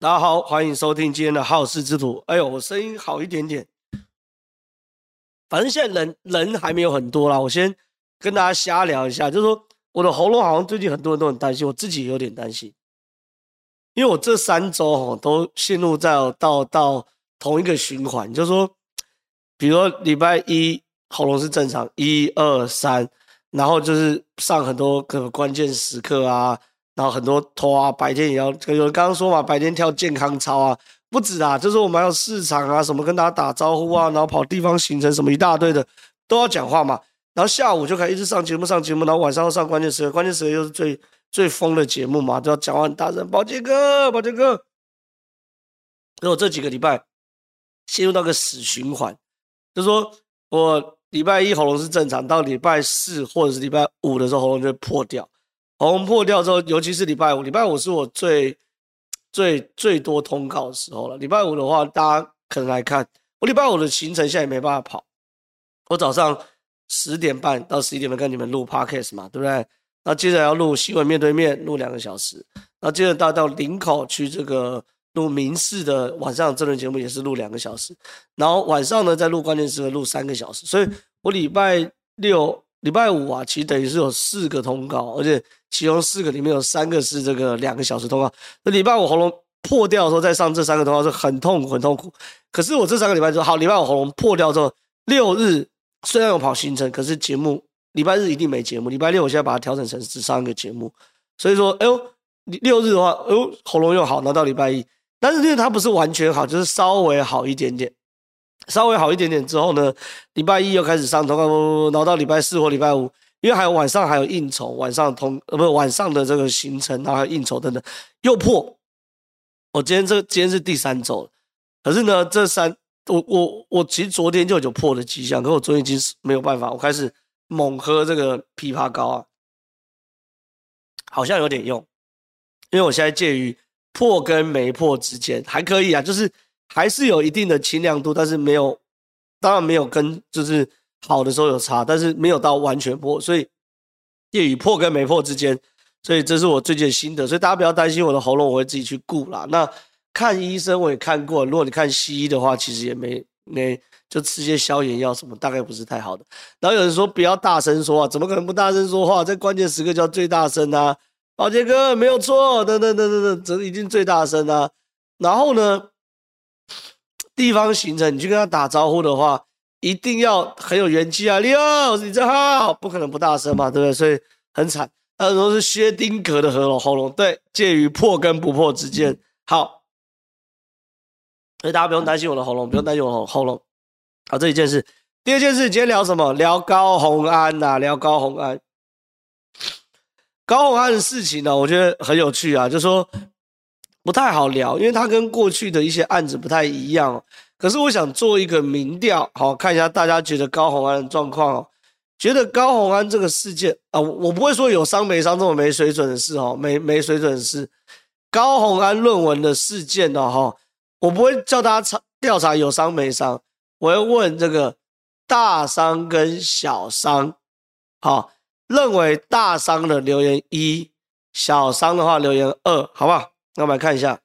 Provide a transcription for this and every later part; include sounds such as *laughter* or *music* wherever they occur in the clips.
大家好，欢迎收听今天的好事之徒。哎呦，我声音好一点点，反正现在人人还没有很多啦。我先跟大家瞎聊一下，就是说我的喉咙好像最近很多人都很担心，我自己也有点担心，因为我这三周哈都陷入在到到同一个循环，就是说，比如礼拜一喉咙是正常，一二三，然后就是上很多个关键时刻啊。然后很多拖啊，白天也要，有人刚刚说嘛，白天跳健康操啊，不止啊，就是我们还有市场啊，什么跟大家打招呼啊，然后跑地方行程什么一大堆的，都要讲话嘛。然后下午就可以一直上节目上节目，然后晚上要上关键时刻，关键时刻又是最最疯的节目嘛，都要讲话很大声。宝杰哥，宝杰哥，所以我这几个礼拜陷入到个死循环，就说我礼拜一喉咙是正常，到礼拜四或者是礼拜五的时候喉咙就会破掉。红破掉之后，尤其是礼拜五，礼拜五是我最最最多通告的时候了。礼拜五的话，大家可能来看我礼拜五的行程，现在也没办法跑。我早上十点半到十一点半跟你们录 podcast 嘛，对不对？那接着要录新闻面对面，录两个小时。那接着到到林口去这个录民事的晚上这轮节目，也是录两个小时。然后晚上呢，再录关键时刻录三个小时。所以我礼拜六。礼拜五啊，其实等于是有四个通告，而且其中四个里面有三个是这个两个小时通告。那礼拜五喉咙破掉的时候，再上这三个通告是很痛苦、很痛苦。可是我这三个礼拜之后，好，礼拜五喉咙破掉之后，六日虽然有跑行程，可是节目礼拜日一定没节目。礼拜六我现在把它调整成只上一个节目，所以说，哎呦，六日的话，哎呦，喉咙又好，拿到礼拜一，但是因为它不是完全好，就是稍微好一点点。稍微好一点点之后呢，礼拜一又开始上通告，然后到礼拜四或礼拜五，因为还有晚上还有应酬，晚上通呃不是晚上的这个行程，然后还有应酬等等，又破。我今天这今天是第三周，可是呢，这三我我我其实昨天就有破的迹象，可我昨天已经是没有办法，我开始猛喝这个枇杷膏啊，好像有点用，因为我现在介于破跟没破之间，还可以啊，就是。还是有一定的清亮度，但是没有，当然没有跟就是好的时候有差，但是没有到完全破，所以介于破跟没破之间，所以这是我最近的心得，所以大家不要担心我的喉咙，我会自己去顾啦。那看医生我也看过，如果你看西医的话，其实也没没就吃些消炎药什么，大概不是太好的。然后有人说不要大声说话，怎么可能不大声说话？在关键时刻叫最大声啊，宝杰哥没有错，等等等等等，这已经最大声啊。然后呢？地方行程，你去跟他打招呼的话，一定要很有元气啊！你好，你真好，不可能不大声嘛，对不对？所以很惨。他说是薛丁格的喉咙，喉咙对，介于破跟不破之间。好，所以大家不用担心我的喉咙，不用担心我的喉咙。好，这一件事。第二件事，今天聊什么？聊高虹安呐、啊，聊高虹安。高虹安的事情呢，我觉得很有趣啊，就说。不太好聊，因为他跟过去的一些案子不太一样。可是我想做一个民调，好看一下大家觉得高虹安的状况哦。觉得高虹安这个事件啊，我不会说有伤没伤这么没水准的事哦，没没水准的事。高虹安论文的事件呢，哈，我不会叫大家查调查有伤没伤，我会问这个大伤跟小伤，好，认为大伤的留言一，小伤的话留言二，好不好？那我们来看一下。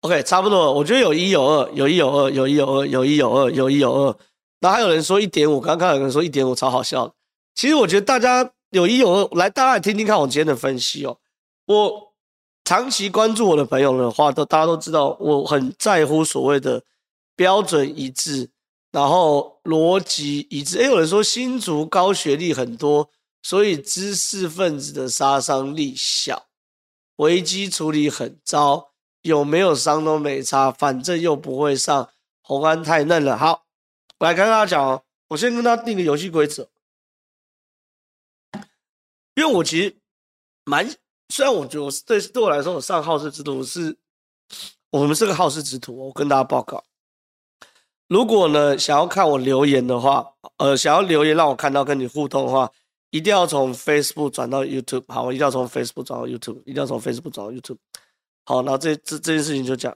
OK，差不多，我觉得有一有二，有一有二，有一有二，有一有二，有一有二。那还有人说一点五，刚刚有人说一点五，超好笑。其实我觉得大家。有一有二，来，大家来听听看我今天的分析哦。我长期关注我的朋友的话，都大家都知道，我很在乎所谓的标准一致，然后逻辑一致。诶，有人说新竹高学历很多，所以知识分子的杀伤力小，危机处理很糟，有没有伤都没差，反正又不会上。红安太嫩了。好，我来跟大家讲哦，我先跟他定个游戏规则。因为我其实蛮，虽然我觉得我对对我来说，我上好事之徒是，我们是个好事之徒。我跟大家报告，如果呢想要看我留言的话，呃，想要留言让我看到跟你互动的话，一定要从 Facebook 转到 YouTube，好，我一定要从 Facebook 转到 YouTube，一定要从 Facebook 转到 YouTube，好，然后这这这件事情就讲，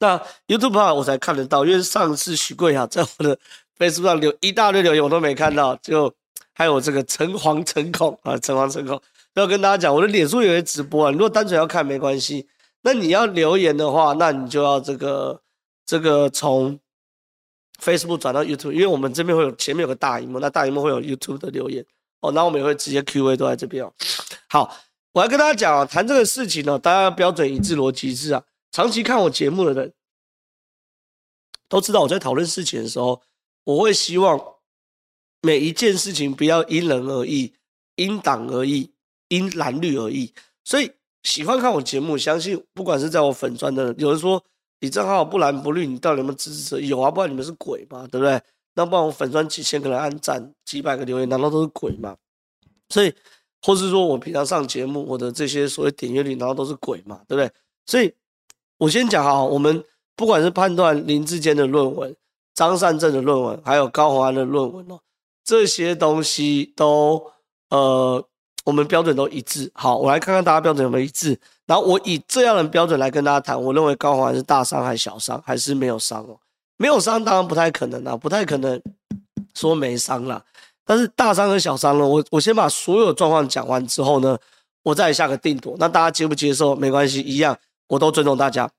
那 YouTube 的话我才看得到，因为上次许贵雅在我的 Facebook 上留一大堆留言，我都没看到，就还有这个诚惶诚恐啊，诚惶诚恐，要跟大家讲，我的脸书有些直播啊，你如果单纯要看没关系，那你要留言的话，那你就要这个这个从 Facebook 转到 YouTube，因为我们这边会有前面有个大荧幕，那大荧幕会有 YouTube 的留言。哦，那我们也会直接 Q&A 都在这边哦。好，我要跟大家讲啊，谈这个事情呢，大家要标准一致、逻辑是啊。长期看我节目的人都知道，我在讨论事情的时候，我会希望每一件事情不要因人而异、因党而异、因蓝绿而异。所以喜欢看我节目，相信不管是在我粉专的人，有人说你账号不蓝不绿，你到底有没有支持者？有啊，不然你们是鬼嘛？对不对？那不然我粉专几千个人按赞，几百个留言，难道都是鬼吗？所以，或是说我平常上节目，我的这些所谓点阅率，难道都是鬼吗？对不对？所以，我先讲哈，我们不管是判断林志坚的论文、张善政的论文，还有高虹安的论文哦，这些东西都呃，我们标准都一致。好，我来看看大家标准有没有一致。然后我以这样的标准来跟大家谈，我认为高虹安是大伤还是小伤，还是没有伤哦？没有伤当然不太可能啊，不太可能说没伤啦。但是大伤和小伤呢，我我先把所有状况讲完之后呢，我再下个定夺。那大家接不接受没关系，一样我都尊重大家。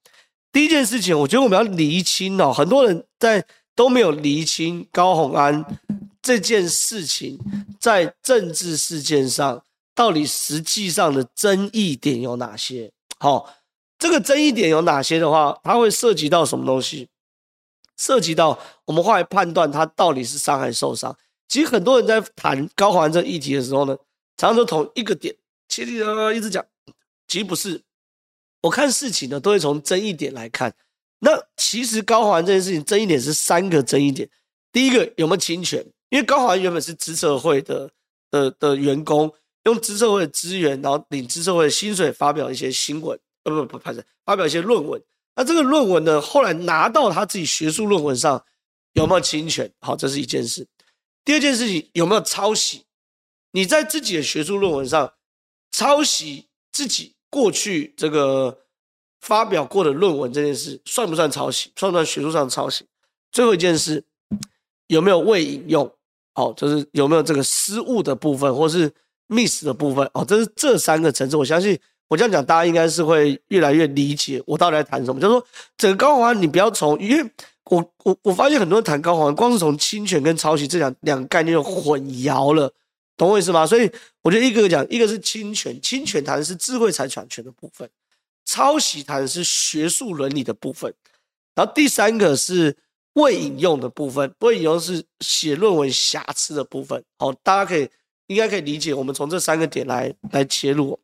第一件事情，我觉得我们要厘清哦，很多人在都没有厘清高虹安这件事情在政治事件上到底实际上的争议点有哪些。好，这个争议点有哪些的话，它会涉及到什么东西？涉及到我们后来判断他到底是伤还是受伤。其实很多人在谈高环这议题的时候呢，常常都同一个点切里啊一直讲，其实不是。我看事情呢，都会从争议点来看。那其实高环这件事情争议点是三个争议点。第一个有没有侵权？因为高虹安原本是资策会的的的员工，用资策会的资源，然后领资策会的薪水，发表一些新闻，呃不不不是，发表一些论文。那这个论文呢，后来拿到他自己学术论文上有没有侵权？好，这是一件事。第二件事情有没有抄袭？你在自己的学术论文上抄袭自己过去这个发表过的论文这件事，算不算抄袭？算不算学术上抄袭？最后一件事有没有未引用？好，就是有没有这个失误的部分，或是 miss 的部分？哦，这是这三个层次，我相信。我这样讲，大家应该是会越来越理解我到底在谈什么。就是说，整个高虹安，你不要从，因为我我我发现很多人谈高虹安，光是从侵权跟抄袭这两两个概念就混淆了，懂我意思吗？所以我觉得一个个讲，一个是侵权，侵权谈的是智慧财产权的部分，抄袭谈的是学术伦理的部分，然后第三个是未引用的部分，未引用是写论文瑕疵的部分。好，大家可以应该可以理解，我们从这三个点来来切入。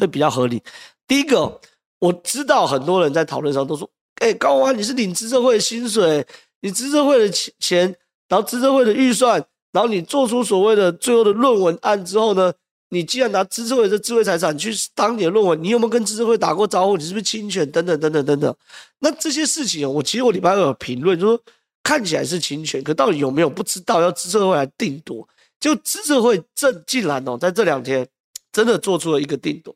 会比较合理。第一个，我知道很多人在讨论上都说：“哎、高华，你是领资策会的薪水，你资策会的钱，然后资策会的预算，然后你做出所谓的最后的论文案之后呢，你既然拿资策会的智慧财产去当你的论文，你有没有跟资策会打过招呼？你是不是侵权？等等等等等等。那这些事情，我其实我礼拜二有评论，就说看起来是侵权，可到底有没有不知道，要资策会来定夺。就资策会这竟然哦，在这两天真的做出了一个定夺。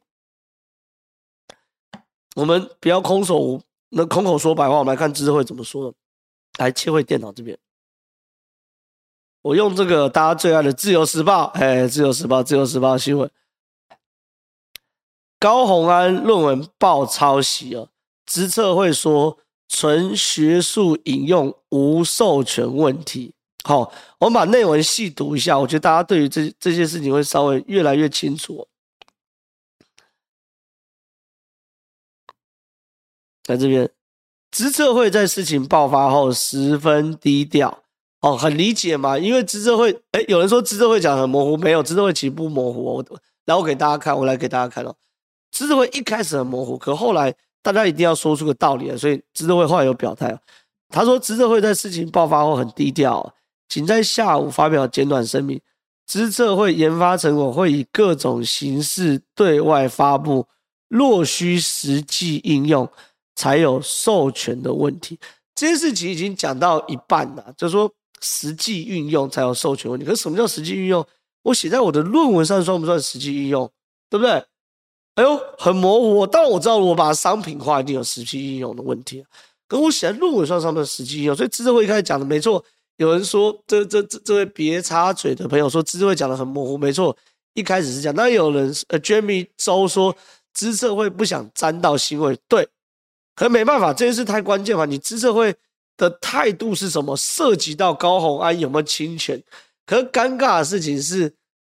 我们不要空手无，那空口说白话。我们来看资策会怎么说的。来切回电脑这边，我用这个大家最爱的《自由时报》。哎，《自由时报》《自由时报》新闻：高宏安论文爆抄袭啊！资策会说纯学术引用无授权问题。好，我们把内文细读一下，我觉得大家对于这这些事情会稍微越来越清楚。在这边，资策会在事情爆发后十分低调哦，很理解嘛，因为资策会，哎，有人说资策会讲很模糊，没有，资策会其实不模糊。哦我，来我给大家看，我来给大家看哦。资策会一开始很模糊，可后来大家一定要说出个道理了，所以资策会后来有表态。他说，资策会在事情爆发后很低调，仅在下午发表简短声明。资策会研发成果会以各种形式对外发布，若需实际应用。才有授权的问题，这件事情已经讲到一半了，就是说实际运用才有授权问题。可是什么叫实际运用？我写在我的论文上算不算实际运用？对不对？哎呦，很模糊。当然我知道，我把商品化一定有实际应用的问题。可我写在论文上上面实际应用，所以资策会一开始讲的没错。有人说，这这这这位别插嘴的朋友说，资策会讲的很模糊，没错。一开始是这样，那有人呃，Jamie 周说，资策会不想沾到腥味，对。可没办法，这件事太关键嘛。你资策会的态度是什么？涉及到高虹安有没有侵权？可尴尬的事情是，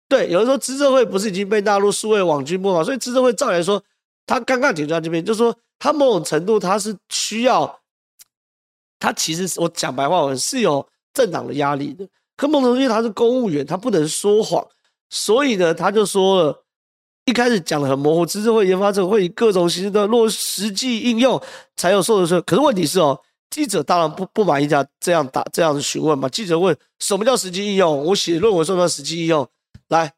对，有人说资政会不是已经被纳入数位网军部嘛？所以资政会照理来说，他尴尬点在这边，就是说他某种程度他是需要，他其实我讲白话文是有政党的压力的。可某种程度他是公务员，他不能说谎，所以呢，他就说了。一开始讲的很模糊，资策会研发者会以各种形式的落实际应用才有授权。可是问题是哦，记者当然不不满意这样这样打这样的询问嘛。记者问什么叫实际应用？我写论文算不算实际应用？来，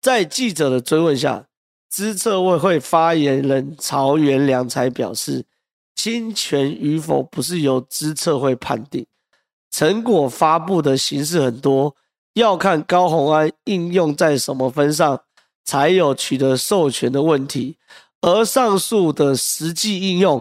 在记者的追问下，资策会会发言人曹元良才表示，侵权与否不是由资策会判定，成果发布的形式很多。要看高虹安应用在什么分上，才有取得授权的问题。而上述的实际应用，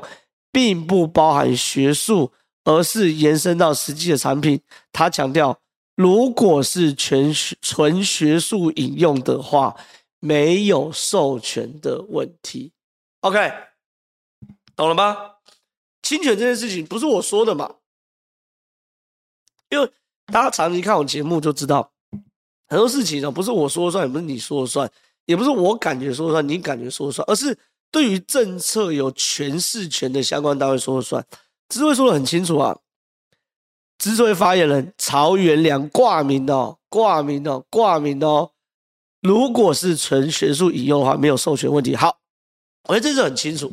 并不包含学术，而是延伸到实际的产品。他强调，如果是全纯学术引用的话，没有授权的问题。OK，懂了吗？侵权这件事情不是我说的嘛？因为。大家长期看我节目就知道，很多事情呢，不是我说了算，也不是你说了算，也不是我感觉说了算，你感觉说了算，而是对于政策有诠释权的相关单位说了算。资策会说得很清楚啊，资策会发言人曹元良挂名哦，挂名哦，挂名的哦。如果是纯学术引用的话，没有授权问题。好，我觉得这是很清楚。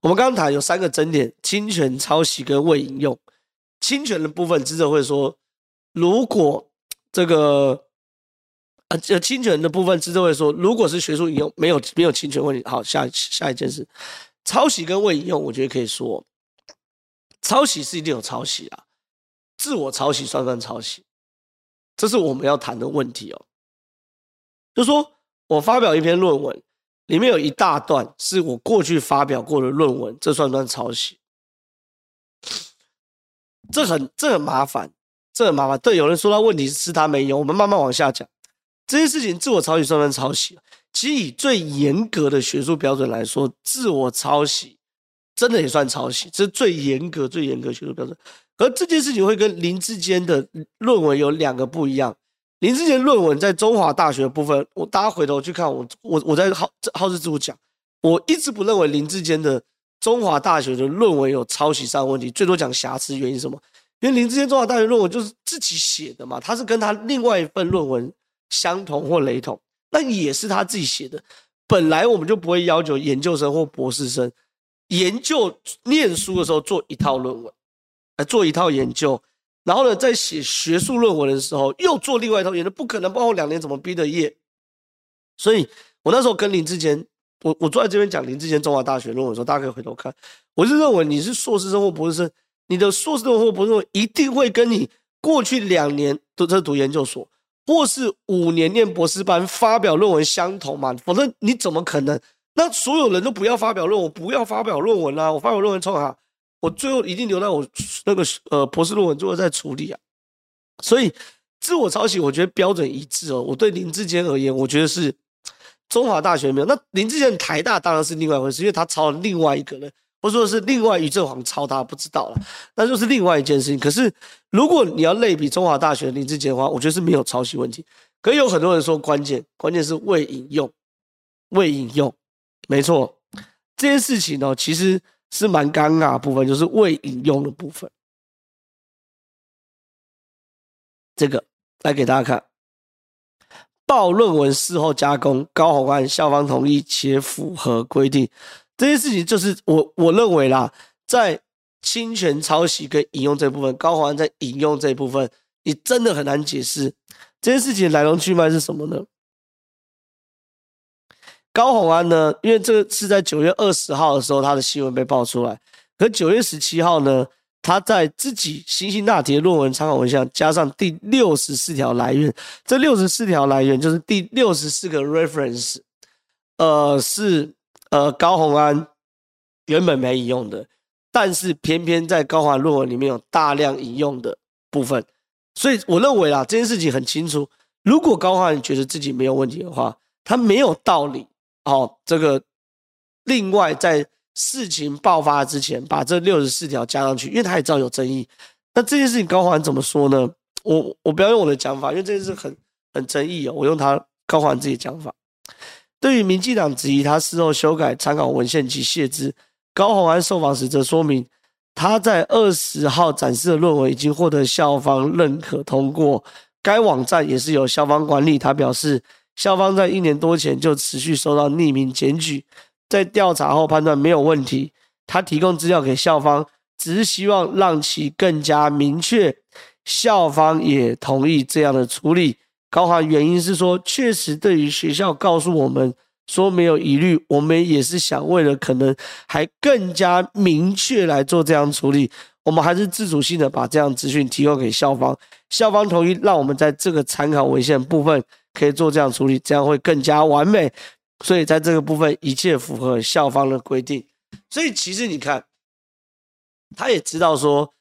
我们刚刚谈有三个争点：侵权、抄袭跟未引用。侵权的部分，资策会说。如果这个呃呃侵权的部分，资策会说，如果是学术引用，没有没有侵权问题。好，下下一件事，抄袭跟未引用，我觉得可以说，抄袭是一定有抄袭啊，自我抄袭算不算抄袭？这是我们要谈的问题哦。就说我发表一篇论文，里面有一大段是我过去发表过的论文，这算不算抄袭？这很这很麻烦。这很麻烦，对，有人说到问题是他没用，我们慢慢往下讲。这些事情自我抄袭算不算抄袭？其实以最严格的学术标准来说，自我抄袭真的也算抄袭，这是最严格、最严格学术标准。而这件事情会跟林志坚的论文有两个不一样。林志坚论文在中华大学部分，我大家回头去看我，我我在好好事之徒讲，我一直不认为林志坚的中华大学的论文有抄袭上的问题，最多讲瑕疵，原因是什么？因为林志坚中华大学论文就是自己写的嘛，他是跟他另外一份论文相同或雷同，那也是他自己写的。本来我们就不会要求研究生或博士生研究念书的时候做一套论文，来做一套研究，然后呢，在写学术论文的时候又做另外一套研究，不可能，包括两年怎么毕的业。所以我那时候跟林志坚，我我坐在这边讲林志坚中华大学论文的时候，大家可以回头看，我是认为你是硕士生或博士生。你的硕士论文或博士论文一定会跟你过去两年都在读研究所，或是五年念博士班发表论文相同嘛？否则你怎么可能？那所有人都不要发表论文，不要发表论文啊！我发表论文冲啊！我最后一定留在我那个呃博士论文最后再处理啊！所以自我抄袭，我觉得标准一致哦。我对林志坚而言，我觉得是中华大学没有。那林志坚台大当然是另外一回事，因为他抄了另外一个人。或者说是另外于正煌抄他不知道了，那就是另外一件事情。可是如果你要类比中华大学林志杰的话，我觉得是没有抄袭问题。可以有很多人说关键关键是未引用，未引用，没错，这件事情呢其实是蛮尴尬的部分，就是未引用的部分。这个来给大家看，报论文事后加工，高虹安校方同意且符合规定。这件事情就是我我认为啦，在侵权、抄袭跟引用这部分，高虹安在引用这一部分，你真的很难解释这件事情的来龙去脉是什么呢？高虹安呢，因为这个是在九月二十号的时候，他的新闻被爆出来，可九月十七号呢，他在自己辛辛那提的论文参考文献加上第六十四条来源，这六十四条来源就是第六十四个 reference，呃，是呃高虹安原本没引用的，但是偏偏在高华论文里面有大量引用的部分，所以我认为啦，这件事情很清楚。如果高华觉得自己没有问题的话，他没有道理哦。这个另外在。事情爆发之前，把这六十四条加上去，因为他也知道有争议。那这件事情高虹安怎么说呢？我我不要用我的讲法，因为这件事很很争议哦。我用他高虹安自己讲法。对于民进党质疑他事后修改参考文献及谢资，高虹安受访时则说明，他在二十号展示的论文已经获得校方认可通过，该网站也是由校方管理。他表示，校方在一年多前就持续收到匿名检举。在调查后判断没有问题，他提供资料给校方，只是希望让其更加明确。校方也同意这样的处理。高虹原因是说，确实对于学校告诉我们说没有疑虑，我们也是想为了可能还更加明确来做这样处理。我们还是自主性的把这样资讯提供给校方，校方同意让我们在这个参考文献部分可以做这样处理，这样会更加完美。所以在这个部分，一切符合校方的规定。所以其实你看，他也知道说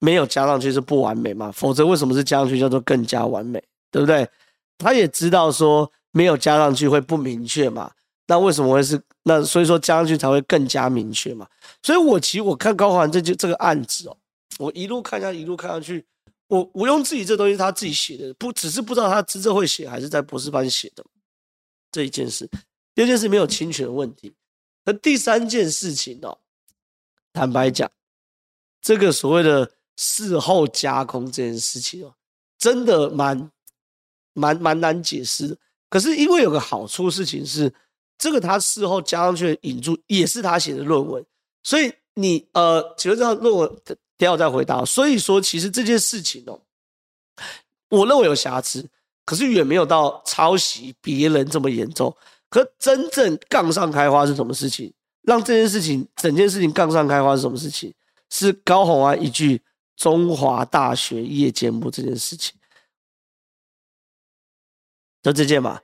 没有加上去是不完美嘛，否则为什么是加上去叫做更加完美，对不对？他也知道说没有加上去会不明确嘛，那为什么会是那？所以说加上去才会更加明确嘛。所以我其实我看高虹安这就这个案子哦，我一路看下一路看下去，我我用自己这东西他自己写的，不只是不知道他资策会写还是在博士班写的这一件事。第二件事没有侵权问题，那第三件事情哦，坦白讲，这个所谓的事后加工这件事情哦，真的蛮蛮蛮难解释的。可是因为有个好处事情是，这个他事后加上去的引注也是他写的论文，所以你呃，请问这论文等下我再回答。所以说，其实这件事情哦，我认为有瑕疵，可是远没有到抄袭别人这么严重。可真正杠上开花是什么事情？让这件事情整件事情杠上开花是什么事情？是高虹安一句“中华大学夜间部”这件事情，就这件嘛，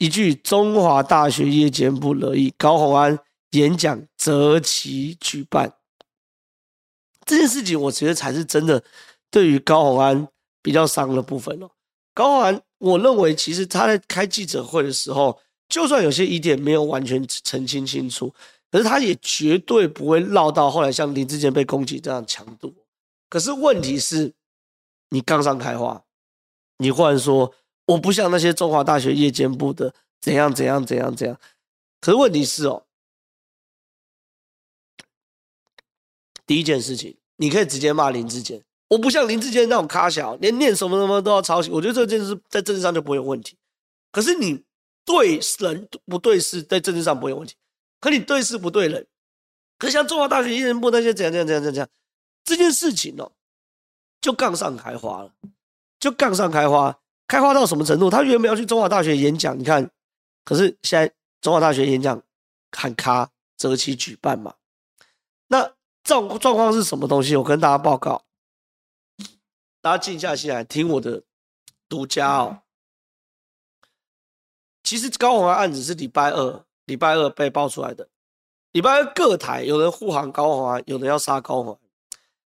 一句“中华大学夜间部”乐意。高虹安演讲择期举办这件事情，我觉得才是真的对于高虹安比较伤的部分哦。高虹安，我认为其实他在开记者会的时候。就算有些疑点没有完全澄清清楚，可是他也绝对不会落到后来像林志坚被攻击这样强度。可是问题是，你杠上开花，你忽然说我不像那些中华大学夜间部的怎样怎样怎样怎样。可是问题是哦，第一件事情，你可以直接骂林志坚，我不像林志坚那种咖小，连念什么什么都要抄袭。我觉得这件事在政治上就不会有问题。可是你。对人不对事，在政治上不会有问题。可你对事不对人，可像中华大学夜间部那些怎样怎样怎样，怎样，这件事情哦，就杠上开花了，就杠上开花，开花到什么程度？他原本要去中华大学演讲，你看，可是现在中华大学演讲喊卡择期举办嘛。那状状况是什么东西？我跟大家报告，大家静下心来听我的独家哦。其实高虹安案子是礼拜二，礼拜二被爆出来的。礼拜二各台有人护航高虹安，有人要杀高虹安，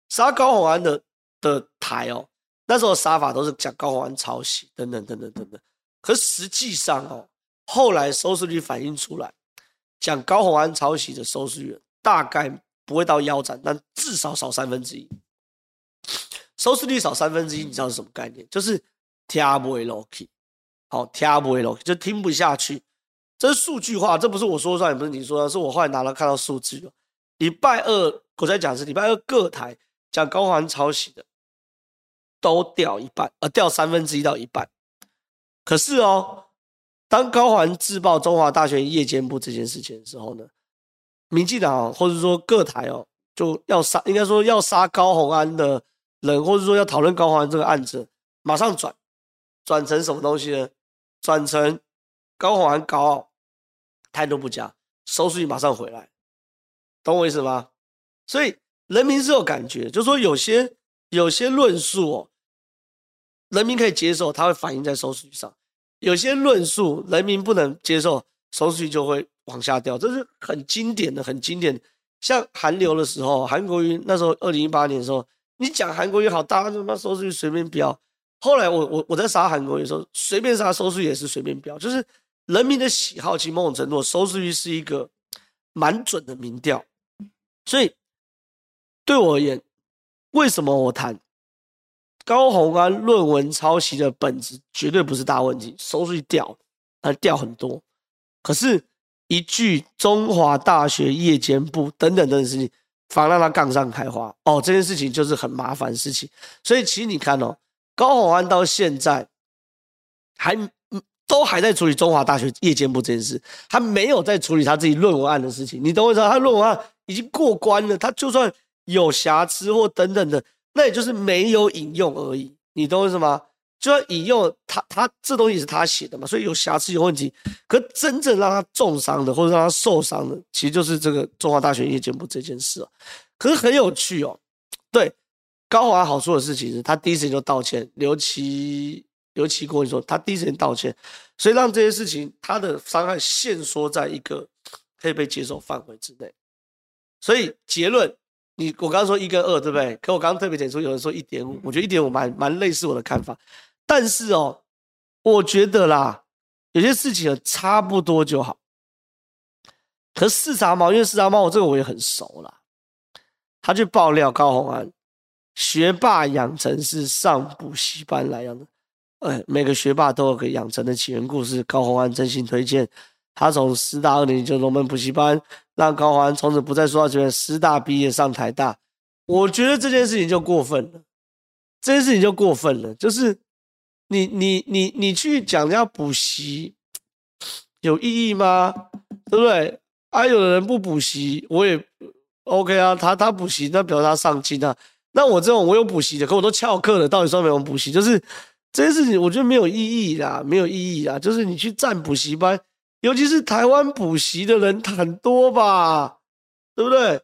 杀高虹安的的台哦，那时候杀法都是讲高虹安抄袭等等等等等等。可实际上哦，后来收视率反映出来，讲高虹安抄袭的收视率大概不会到腰斩，但至少少三分之一。收视率少三分之一，你知道是什么概念？就是听不落去。好，听不了，就听不下去。这是数据化，这不是我说算，也不是你说的，是我后来拿了看到数据。礼拜二我在讲是礼拜二各台讲高虹安抄袭的都掉一半，呃，掉三分之一到一半。可是哦，当高环自爆中华大学夜间部这件事情的时候呢，民进党或者说各台哦就要杀，应该说要杀高宏安的人，或者说要讨论高虹安这个案子，马上转转成什么东西呢？转成高宏安高傲，态度不佳，收视率马上回来，懂我意思吗？所以人民是有感觉，就说有些有些论述哦，人民可以接受，它会反映在收视率上；有些论述人民不能接受，收视率就会往下掉。这是很经典的，很经典。像韩流的时候，韩国瑜那时候二零一八年的时候，你讲韩国瑜好，大家他妈收视率随便飙。后来我我我在杀韩国瑜的时候，随便杀收视率也是随便飙，就是人民的喜好，其实某种程度收视率是一个蛮准的民调。所以对我而言，为什么我谈高虹安论文抄袭的本质绝对不是大问题，收视率掉，而掉很多，可是。一句中华大学夜间部等等等等事情，反而让他杠上开花哦，这件事情就是很麻烦的事情。所以其实你看哦，高虹安到现在还都还在处理中华大学夜间部这件事，他没有在处理他自己论文案的事情。你懂我意思？他论文案已经过关了，他就算有瑕疵或等等的，那也就是没有引用而已。你懂我意思吗？就要引用他，他这东西是他写的嘛，所以有瑕疵有问题。可真正让他重伤的，或者让他受伤的，其实就是这个中华大学夜间部这件事啊。可是很有趣哦，对高华好处的事情是，他第一时间就道歉。刘奇刘奇国你说他第一时间道歉，所以让这些事情他的伤害限缩在一个可以被接受范围之内。所以结论，你我刚刚说一跟二对不对？可我刚刚特别点出有人说一点五，我觉得一点五蛮蛮类似我的看法。但是哦，我觉得啦，有些事情差不多就好。可四叉猫，因为四叉猫我这个我也很熟啦，他去爆料高虹安，学霸养成是上补习班来养的。哎，每个学霸都有个养成的起源故事，高虹安真心推荐。他从师大二年级就龙门补习班，让高虹安从此不再说话，觉得师大毕业上台大。我觉得这件事情就过分了，这件事情就过分了，就是。你你你你去讲人家补习有意义吗？对不对？啊，有的人不补习，我也 OK 啊。他他补习，那表示他上进啊。那我这种我有补习的，可我都翘课了，到底算没有补习？就是这件事情，我觉得没有意义啦，没有意义啦。就是你去占补习班，尤其是台湾补习的人很多吧，对不对？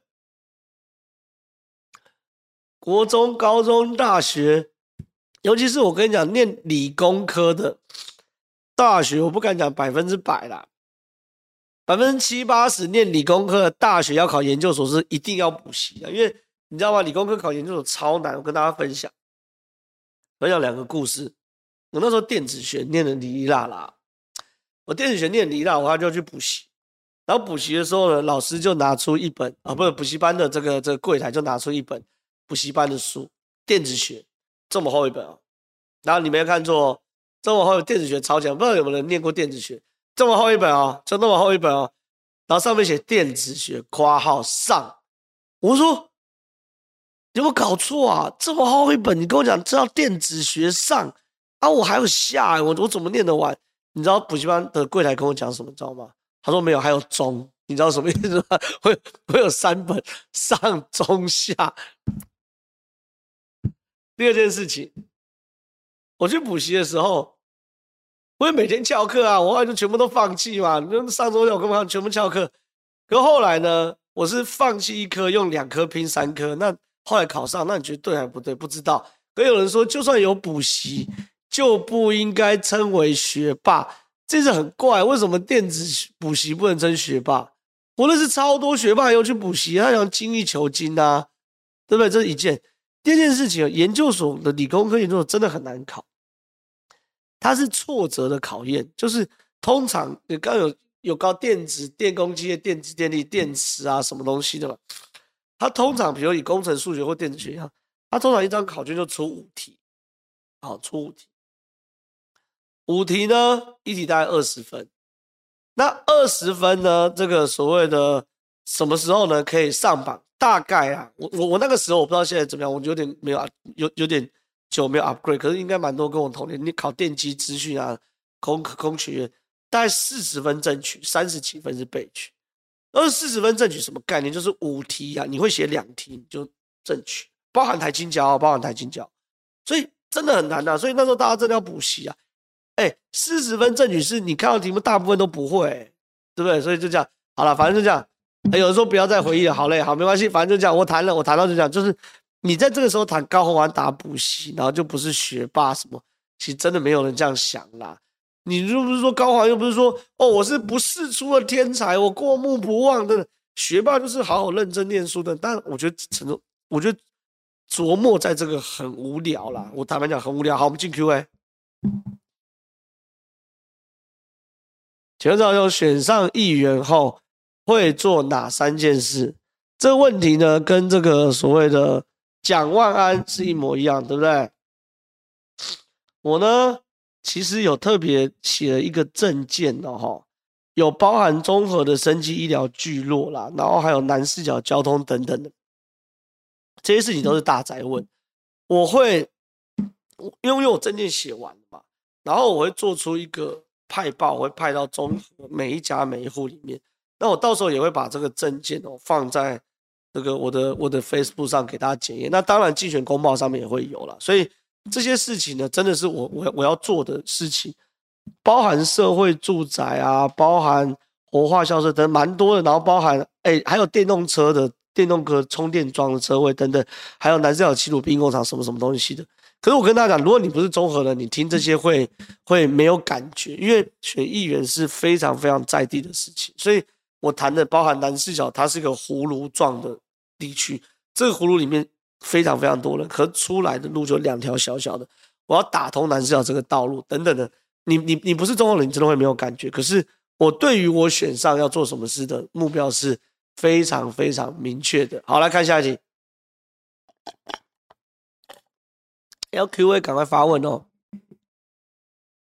国中、高中、大学。尤其是我跟你讲，念理工科的大学，我不敢讲百分之百啦，百分之七八十念理工科的大学要考研究所是一定要补习的，因为你知道吗？理工科考研究所超难。我跟大家分享，分享两个故事。我那时候电子学念的哩哩啦啦，我电子学念哩哩啦，我就去补习。然后补习的时候呢，老师就拿出一本啊，不是补习班的这个这个柜台就拿出一本补习班的书，电子学。这么厚一本哦，然后你没有看错，这么厚的电子学超强，不知道有没有人念过电子学？这么厚一本哦，就那么厚一本哦，然后上面写电子学括号上，我说有没有搞错啊？这么厚一本，你跟我讲这叫电子学上啊？我还有下，我我怎么念得完？你知道补习班的柜台跟我讲什么？你知道吗？他说没有，还有中，你知道什么意思吗？*laughs* 会会有三本上中下。第二件事情，我去补习的时候，我也每天翘课啊，我后来就全部都放弃嘛。你说上周六我根本上全部翘课，可后来呢，我是放弃一科，用两科拼三科。那后来考上，那你觉得对还不对？不知道。可有人说，就算有补习，就不应该称为学霸，这是很怪。为什么电子补习不能称学霸？我认识超多学霸要去补习，他想精益求精啊，对不对？这是一件。第二件事情，研究所的理工科研究所真的很难考，它是挫折的考验。就是通常你刚有有高电子、电工机械、电子电力、电池啊什么东西的嘛，它通常比如以工程数学或电子学一样，它通常一张考卷就出五题，好，出五题，五题呢一题大概二十分，那二十分呢，这个所谓的什么时候呢可以上榜？大概啊，我我我那个时候我不知道现在怎么样，我有点没有有有点久没有 upgrade，可是应该蛮多跟我同年。你考电机资讯啊，空空学院，大概四十分正取，三十几分是备取。而四十分正取什么概念？就是五题啊，你会写两题你就正取，包含台清交，包含台清交，所以真的很难啊。所以那时候大家真的要补习啊。哎，四十分正取是你看到题目大部分都不会，对不对？所以就这样好了，反正就这样。欸、有人说不要再回忆了，好嘞，好没关系，反正就这样。我谈了，我谈到就这样，就是你在这个时候谈高红安打补习，然后就不是学霸什么，其实真的没有人这样想啦。你又不是说高虹安，又不是说哦，我是不世出的天才，我过目不忘的学霸，就是好好认真念书的。但我觉得陈总，我觉得琢磨在这个很无聊啦。我坦白讲很无聊。好，我们进 Q&A。请问有选上议员后会做哪三件事？这个问题呢，跟这个所谓的蒋万安是一模一样，对不对？我呢，其实有特别写了一个政见的哈，有包含综合的生技医疗聚落啦，然后还有南势角交通等等的这些事情都是大宅问。我会，因为因为我政见写完了嘛，然后我会做出一个。派报会派到综合每一家每一户里面，那我到时候也会把这个证件哦放在这个我的我的 Facebook 上给大家检验。那当然竞选公报上面也会有了。所以这些事情呢，真的是我我我要做的事情，包含社会住宅啊，包含活化校舍等蛮多的，然后包含哎、还有电动车的电动车充电桩的车位等等，还有南势角七路兵工厂什么什么东西的。可是我跟大家讲，如果你不是综合的，你听这些会会没有感觉，因为选议员是非常非常在地的事情。所以我谈的包含南四角，它是一个葫芦状的地区，这个葫芦里面非常非常多人，可出来的路就两条小小的。我要打通南四角这个道路等等的，你你你不是综合的，你真的会没有感觉。可是我对于我选上要做什么事的目标是非常非常明确的。好，来看下一题。要 Q&A 赶快发问哦！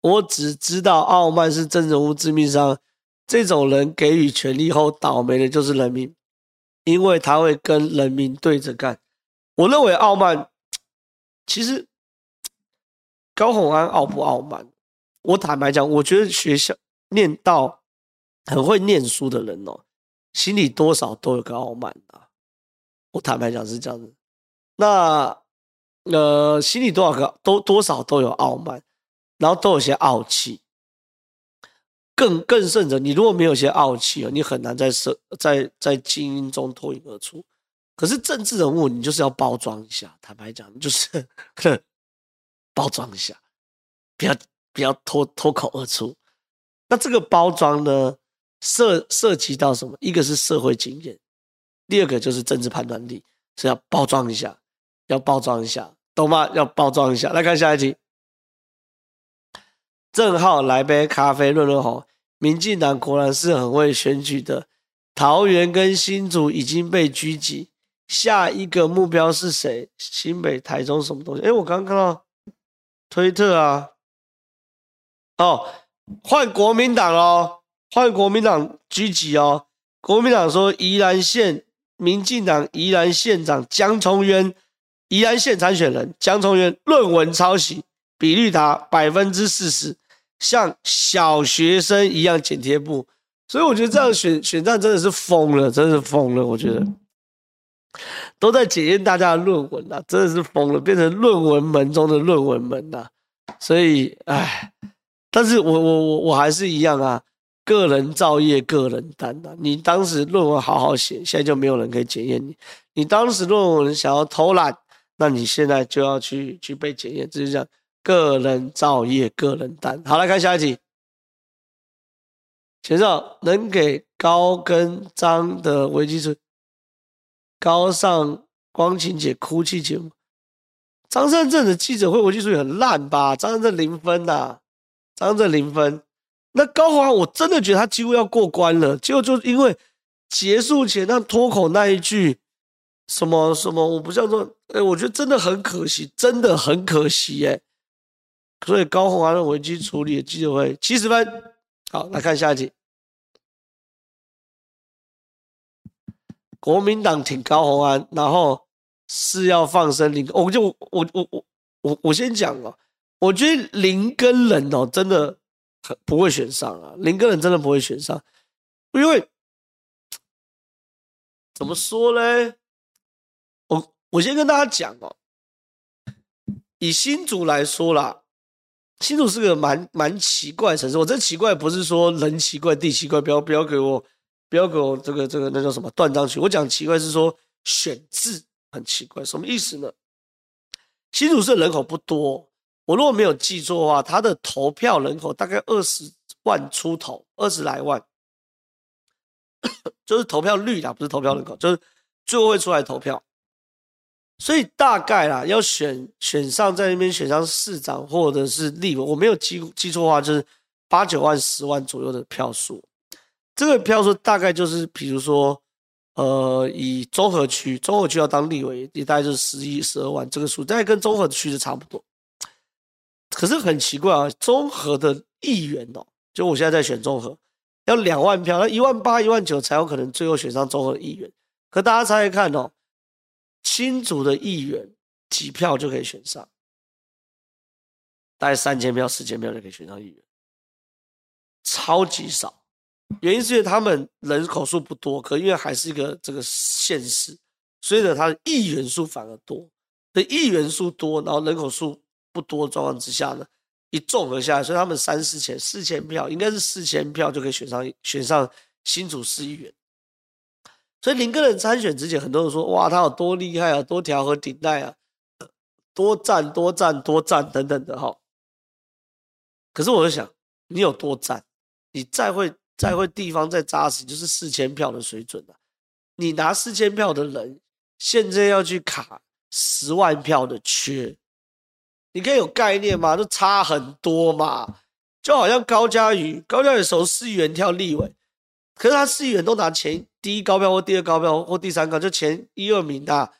我只知道傲慢是真人物致命伤，这种人给予权力后倒霉的就是人民，因为他会跟人民对着干。我认为傲慢，其实高虹安傲不傲慢？我坦白讲，我觉得学校念到很会念书的人哦，心里多少都有个傲慢啊。我坦白讲是这样子，那。呃，心里多少个都多少都有傲慢，然后都有些傲气。更更甚者，你如果没有些傲气啊，你很难在社在在精英中脱颖而出。可是政治人物，你就是要包装一下。坦白讲，就是 *laughs* 包装一下，不要不要脱脱口而出。那这个包装呢，涉涉及到什么？一个是社会经验，第二个就是政治判断力，是要包装一下，要包装一下。懂吗？要包装一下。来看下一题。正好来杯咖啡润润喉。民进党果然是很会选举的。桃园跟新竹已经被狙击，下一个目标是谁？新北、台中什么东西？哎，我刚刚看到推特啊。哦，换国民党哦，换国民党狙击哦。国民党说宜兰县民进党宜兰县长江聪渊。宜安县参选人江聪渊论文抄袭比率达百分之四十，像小学生一样剪贴布，所以我觉得这样选选战真的是疯了，真的是疯了。我觉得都在检验大家的论文呐，真的是疯了，变成论文门中的论文门呐。所以，唉，但是我我我我还是一样啊，个人造业，个人担呐。你当时论文好好写，现在就没有人可以检验你。你当时论文想要偷懒。那你现在就要去去被检验，这就叫个人造业，个人担。好，来看下一题。前哨能给高跟张的危机处高上光晴姐哭泣节目。张善正的记者会危机处理很烂吧？张善正零分呐、张善政零分。那高华我真的觉得他几乎要过关了，结果就因为结束前那脱口那一句。什么什么？我不叫做哎，我觉得真的很可惜，真的很可惜哎。所以高虹安的危机处理的记者会七十分。好，来看下一题。国民党挺高宏安，然后是要放生林。我就我我我我我先讲哦，我觉得林耕仁哦，真的很不会选上啊。林耕仁真的不会选上，因为怎么说呢？我先跟大家讲哦，以新竹来说啦，新竹是个蛮蛮奇怪的城市。我这奇怪不是说人奇怪地奇怪，不要不要给我不要给我这个这个那叫什么断章取。我讲奇怪是说选字很奇怪，什么意思呢？新竹市人口不多，我如果没有记错的话，它的投票人口大概二十万出头，二十来万，*coughs* 就是投票率啦，不是投票人口，就是最后会出来投票。所以大概啦，要选选上在那边选上市长或者是立委，我没有记记错的话，就是八九万、十万左右的票数。这个票数大概就是，比如说，呃，以综合区，综合区要当立委，也大概就是十一、十二万这个数，大概跟综合区是差不多。可是很奇怪啊，综合的议员哦，就我现在在选综合，要两万票，那一万八、一万九才有可能最后选上综合的议员。可大家猜猜看哦。新竹的议员几票就可以选上？大概三千票、四千票就可以选上议员，超级少。原因是因为他们人口数不多，可因为还是一个这个县市，所以呢，他的议员数反而多。所以议员数多，然后人口数不多的状况之下呢，一综合下来，所以他们三四千、四千票，应该是四千票就可以选上选上新竹市议员。所以林耕仁参选之前，很多人说：“哇，他有多厉害啊，多调和顶戴啊，多赞多赞多赞等等的哈。”可是我就想，你有多赞？你再会再会地方再扎实，就是四千票的水准了。你拿四千票的人，现在要去卡十万票的缺，你可以有概念吗？就差很多嘛，就好像高嘉瑜，高嘉瑜从市议员跳立委。可是他市议员都拿前第一高票或第二高票或第三高，就前一二名的、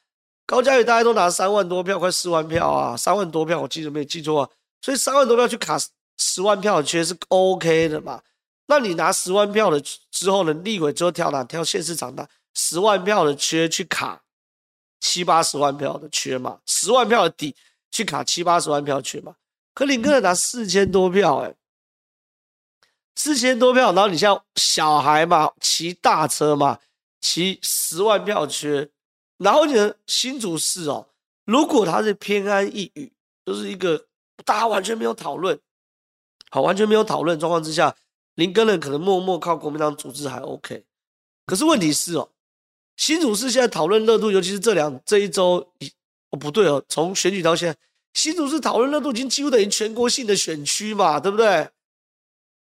高嘉宇，大家都拿三万多票，快四万票啊，三万多票，我记得没有记错啊。所以三万多票去卡十万票的缺是 OK 的嘛？那你拿十万票的之后呢？立委之后跳哪？跳县市长的十万票的缺去卡七八十万票的缺嘛？十万票的底去卡七八十万票缺嘛？可林耕仁拿四千多票、欸，哎。四千多票，然后你像小孩嘛，骑大车嘛，骑十万票缺，然后呢新竹市哦，如果他是偏安一隅，就是一个大家完全没有讨论，好，完全没有讨论状况之下，林耕仁可能默默靠国民党组织还 OK，可是问题是哦，新竹市现在讨论热度，尤其是这两这一周，哦不对哦，从选举到现在，新竹市讨论热度已经几乎等于全国性的选区嘛，对不对？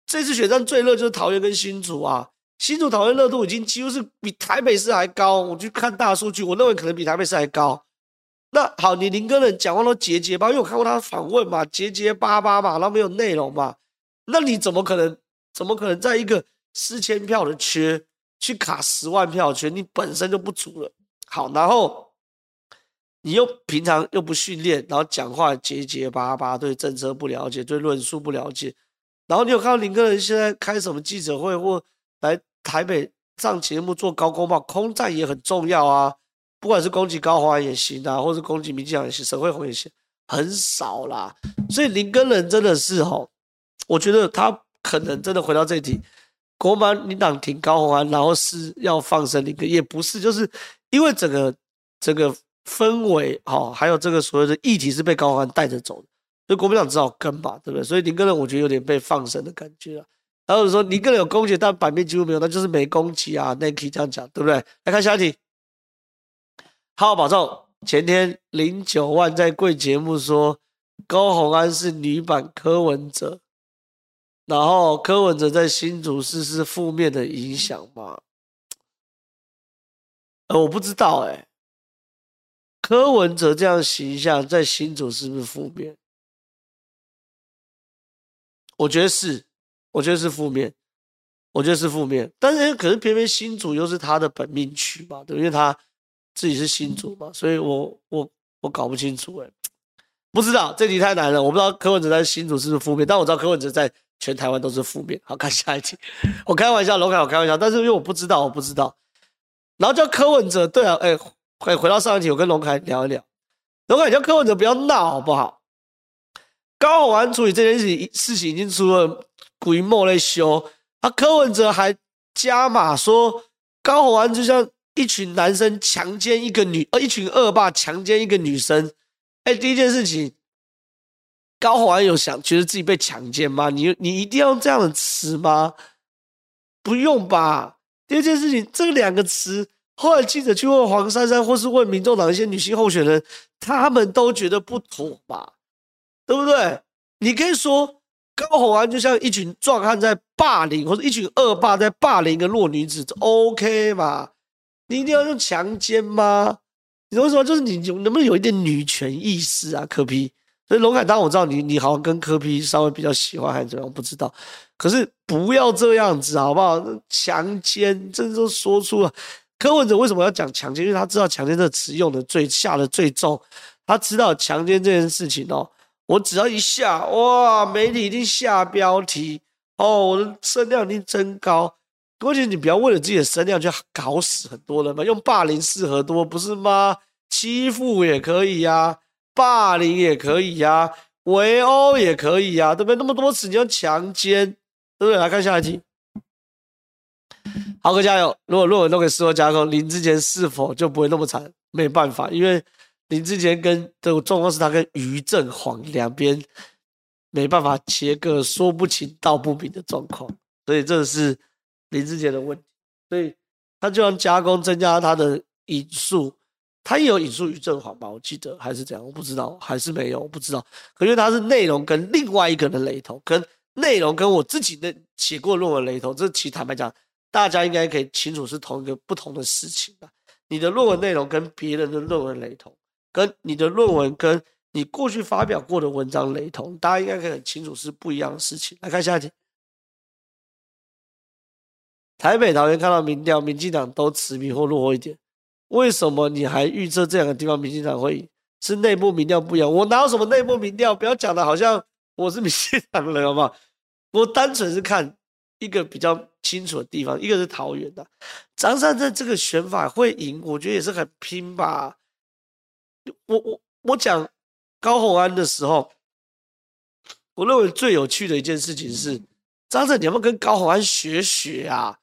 这次选战最热就是桃园跟新竹啊，新竹桃园热度已经几乎是比台北市还高。我去看大数据，我认为可能比台北市还高。那好，你林哥的讲话都结结巴，因为我看过他的访问嘛，结结巴巴嘛，然后没有内容嘛。那你怎么可能？怎么可能在一个四千票的缺去卡十万票的缺？你本身就不足了。好，然后你又平常又不训练，然后讲话结结巴巴，对政策不了解，对论述不了解。然后你有看到林耕仁现在开什么记者会，或来台北上节目做高公报，空战也很重要啊。不管是攻击高虹安也行啊，或是攻击民进党也行，沈慧红也行，很少啦。所以林根仁真的是吼，我觉得他可能真的回到这一题，国民党挺高虹安，然后是要放生林耕仁，也不是，就是因为整个这个氛围哈，还有这个所谓的议题是被高虹安带着走的。所以国民党只好跟吧，对不对？所以林耕仁我觉得有点被放生的感觉啊。然后说林耕仁有攻击，但版面几乎没有，那就是没攻击啊。那可以这样讲，对不对？来看下一题。好，保重。前天零九万在贵节目说高虹安是女版柯文哲，然后柯文哲在新竹市是负面的影响吗？呃，我不知道哎、柯文哲这样形象在新竹是不是负面？我觉得是，我觉得是负面，我觉得是负面。但是可是偏偏新竹又是他的本命区嘛，对，因为他自己是新竹嘛，所以我我我搞不清楚哎，不知道这题太难了，我不知道柯文哲在新竹是不是负面，但我知道柯文哲在全台湾都是负面。好，看下一题，*laughs* 我开玩笑，龙凯我开玩笑，但是因为我不知道，我不知道。然后叫柯文哲，对啊，哎，回回到上一题，我跟龙凯聊一聊，龙凯叫柯文哲不要闹好不好？高虹安处理这件事情，事情已经出了鬼莫在修，啊，柯文哲还加码说高虹安就像一群男生强奸一个女，呃，一群恶霸强奸一个女生。哎，第一件事情，高虹安有想觉得自己被强奸吗？你你一定要用这样的词吗？不用吧。第二件事情，这两个词，后来记者去问黄珊珊，或是问民众党一些女性候选人，他们都觉得不妥吧？对不对？你可以说高虹安就像一群壮汉在霸凌，或者一群恶霸在霸凌一个弱女子，OK 嘛？你一定要用强奸吗？你为什么？就是你有能不能有一点女权意识啊？柯 P。所以龙凯，当然我知道你，你好像跟柯 P 稍微比较喜欢还是怎样，我不知道。可是不要这样子，好不好？强奸，这都说出了。柯文哲为什么要讲强奸？因为他知道强奸这个词用的最下的最重，他知道强奸这件事情哦，我只要一下，哇，媒体一定下标题哦，我的声量一定增高。关键你不要为了自己的声量去搞死很多人嘛，用霸凌适合多，不是吗？欺负也可以呀、霸凌也可以呀、啊，围殴也可以呀、啊，对不对？那么多词你要强奸，对不对？来看下一题。豪哥加油！如果论文都可以事后加工，林智坚是否就不会那么惨？没办法，因为林志坚跟的状况是他跟于正煌两边没办法切割，说不清道不明的状况，所以这是林志坚的问题。所以他就要加工，增加他的引述。他也有引述于正煌吧？我记得还是怎样，我不知道，还是没有，我不知道。可因为他是内容跟另外一个人雷同，跟内容跟我自己的写过论文雷同，这其实坦白讲，大家应该可以清楚是同一个不同的事情吧？你的论文内容跟别人的论文雷同，跟你的论文跟你过去发表过的文章雷同，大家应该可以很清楚是不一样的事情。来看下一题，台北、桃园看到民调，民进党都持平或落后一点。为什么你还预测这两个地方民进党会赢？是内部民调不一样？我哪有什么内部民调？不要讲的好像我是民进党人，好不好？我单纯是看一个比较清楚的地方，一个是桃园的张善政这个选法会赢，我觉得也是很拼吧。我我我讲高虹安的时候，我认为最有趣的一件事情是张震，你要不要跟高虹安学学啊？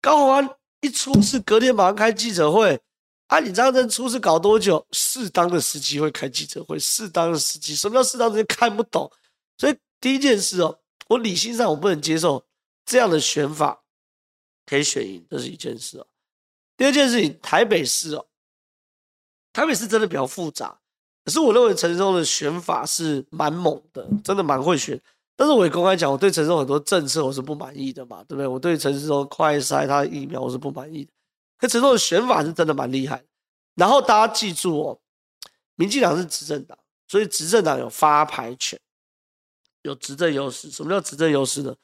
高虹安。一出事，隔天马上开记者会。啊，你张正出事搞多久？适当的时机会开记者会，适当的时机。什么叫适当的时机？看不懂。所以第一件事哦，我理性上我不能接受这样的选法可以选赢，这是一件事哦。第二件事情，台北市哦，台北市真的比较复杂。可是我认为陈时中的选法是蛮猛的，真的蛮会选。但是我也公开讲，我对陈时中很多政策我是不满意的嘛，对不对？我对陈时中快筛他的疫苗我是不满意的。可陈时中的选法是真的蛮厉害。然后大家记住哦，民进党是执政党，所以执政党有发牌权，有执政优势。什么叫执政优势呢？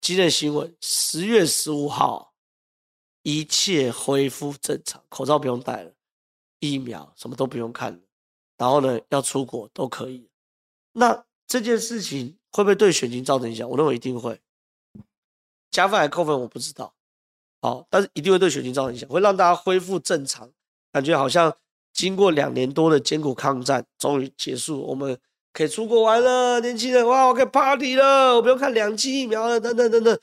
今天新闻，十月十五号一切恢复正常，口罩不用戴了，疫苗什么都不用看，然后呢，要出国都可以。那这件事情。会不会对选情造成影响？我认为一定会，加分还扣分我不知道，好，但是一定会对选情造成影响，会让大家恢复正常，感觉好像经过两年多的艰苦抗战终于结束，我们可以出国玩了，年轻人哇，我可以 party 了，我不用看两剂疫苗了，等等等等，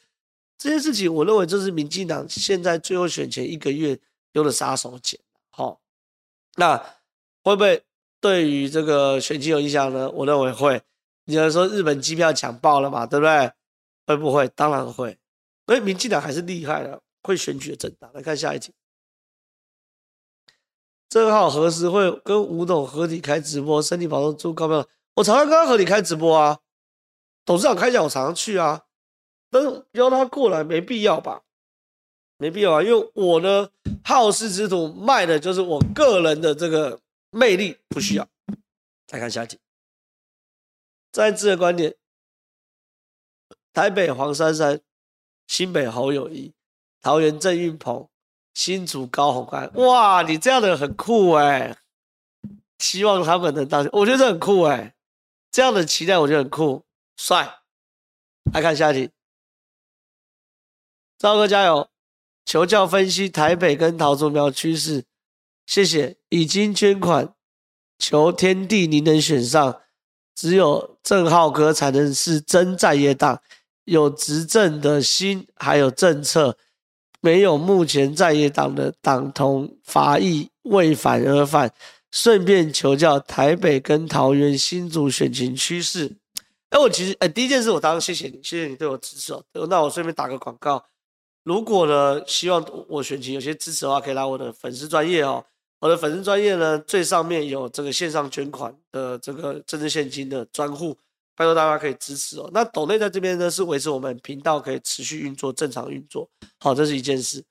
这件事情我认为这是民进党现在最后选前一个月丢的杀手锏，好，那会不会对于这个选举有影响呢？我认为会。你要说日本机票抢爆了嘛，对不对？会不会？当然会。所以民进党还是厉害的，会选举的政党。来看下一题。正好何时会跟吴董合体开直播？身体保重，祝高票。我常常跟他合体开直播啊，董事长开讲我常常去啊，但是邀他过来没必要吧？没必要啊，因为我呢好事之徒卖的就是我个人的这个魅力，不需要。再看下一题。再次的观点：台北黄珊珊，新北侯友谊，桃园郑运鹏，新竹高虹安。哇，你这样的很酷哎！希望他们能当，我觉得很酷哎。这样的期待我觉得很酷，帅。来看下一题，赵哥加油！求教分析台北跟桃竹苗趋势，谢谢。已经捐款，求天地您能选上。只有郑浩哥才能是真在野党，有执政的心，还有政策，没有目前在野党的党同伐异，为反而反。顺便求教台北跟桃园新竹选情趋势。哎，我其实哎，第一件事我当然谢谢你，谢谢你对我支持。那我顺便打个广告，如果呢，希望我选情有些支持的话，可以来我的粉丝专业哦。我的粉丝专业呢，最上面有这个线上捐款的这个政治献金的专户，拜托大家可以支持哦。那抖内在这边呢，是维持我们频道可以持续运作、正常运作。好，这是一件事。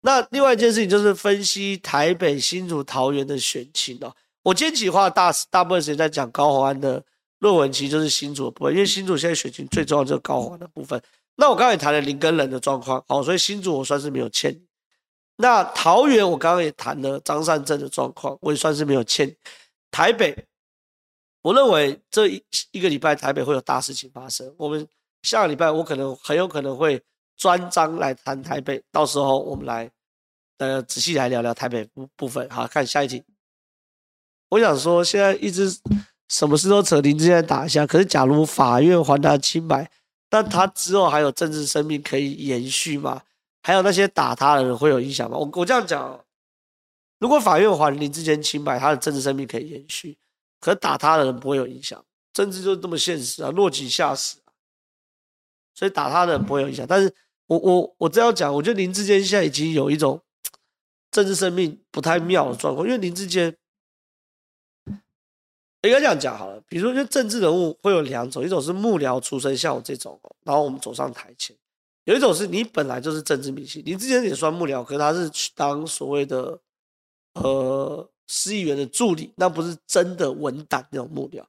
那另外一件事情就是分析台北、新竹、桃园的选情哦。我今天企划大大部分时间在讲高虹安的论文，其实就是新竹的部分，因为新竹现在选情最重要就是高虹安的部分。那我刚才也谈了林耕仁的状况，好，所以新竹我算是没有欠。那桃园我刚刚也谈了张善政的状况，我也算是没有欠。台北，我认为这一一个礼拜台北会有大事情发生。我们下个礼拜我可能很有可能会专章来谈台北，到时候我们来呃仔细来聊聊台北部部分。好，看下一题。我想说，现在一直什么事都扯林智坚打一下，可是假如法院还他清白，那他之后还有政治生命可以延续吗？还有那些打他的人会有影响吗？我我这样讲，如果法院还林志坚清白，他的政治生命可以延续，可打他的人不会有影响。政治就是这么现实啊，落井下石啊。所以打他的人不会有影响。但是我我我这样讲，我觉得林志坚现在已经有一种政治生命不太妙的状况，因为林志坚应该这样讲好了。比如说，政治人物会有两种，一种是幕僚出身，像我这种，然后我们走上台前。有一种是你本来就是政治明星，你之前也算幕僚，可是他是去当所谓的呃市议员的助理，那不是真的文胆那种幕僚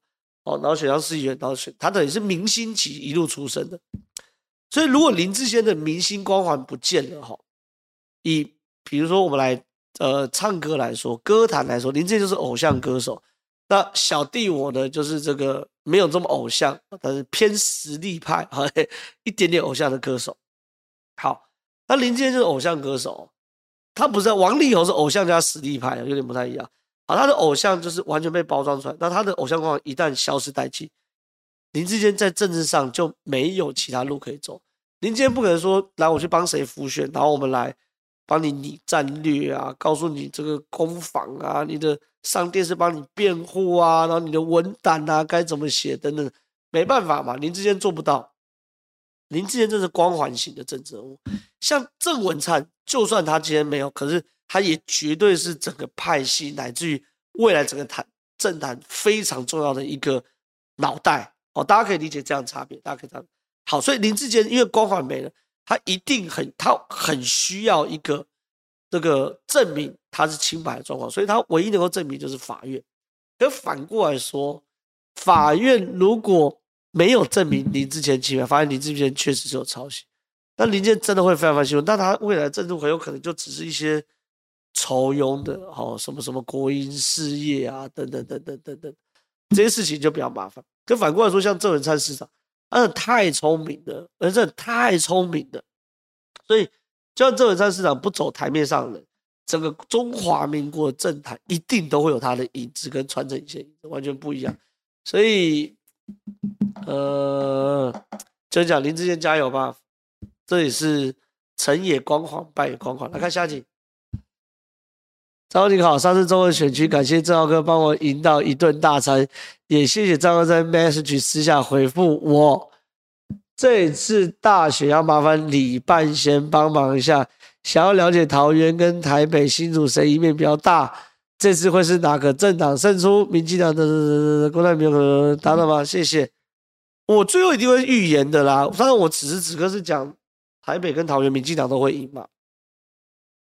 哦。然后选上市议员，然后选他等于是明星级一路出身的。所以如果林志坚的明星光环不见了哈，以比如说我们来呃唱歌来说，歌坛来说，林志坚就是偶像歌手。那小弟我呢，就是这个没有这么偶像，但是偏实力派，*laughs* 一点点偶像的歌手。好，那林志坚就是偶像歌手，他不是王力宏是偶像加实力派，有点不太一样。好，他的偶像就是完全被包装出来，那他的偶像光环一旦消失殆尽，林志坚在政治上就没有其他路可以走。林志坚不可能说，来我去帮谁辅选，然后我们来帮你拟战略啊，告诉你这个攻防啊，你的上电视帮你辩护啊，然后你的文胆啊该怎么写等等，没办法嘛，林志坚做不到。林志坚真是光环型的政治人物，像郑文灿，就算他今天没有，可是他也绝对是整个派系乃至于未来整个坛政坛非常重要的一个脑袋哦。大家可以理解这样差别，大家可以这样好。所以林志坚因为光环没了，他一定很他很需要一个这个证明他是清白的状况，所以他唯一能够证明就是法院。可反过来说，法院如果没有证明林智坚清白，发现林智坚确实是有抄袭，那林智坚真的会非常非常辛苦，但他未来的政治很有可能就只是一些愁庸的，哦，什么什么国营事业啊，等等等等等等，这些事情就比较麻烦。可反过来说，像郑文灿市长，他太聪明了，而且太聪明了，所以就像郑文灿市长不走台面上的，整个中华民国政坛一定都会有他的影子跟传承一些完全不一样，所以。呃，就讲林志坚加油吧，这里是成也光环，败也光环。来看下集。张浩你好，上次中文选区，感谢郑浩哥帮我赢到一顿大餐，也谢谢张浩在 message 私下回复我。这次大选要麻烦李半仙帮忙一下，想要了解桃园跟台北新竹谁赢面比较大。这次会是哪个政党胜出？民进党的郭台铭有可达到吗？谢谢。我最后一定会预言的啦。当然，我此时此刻是讲台北跟桃园，民进党都会赢嘛。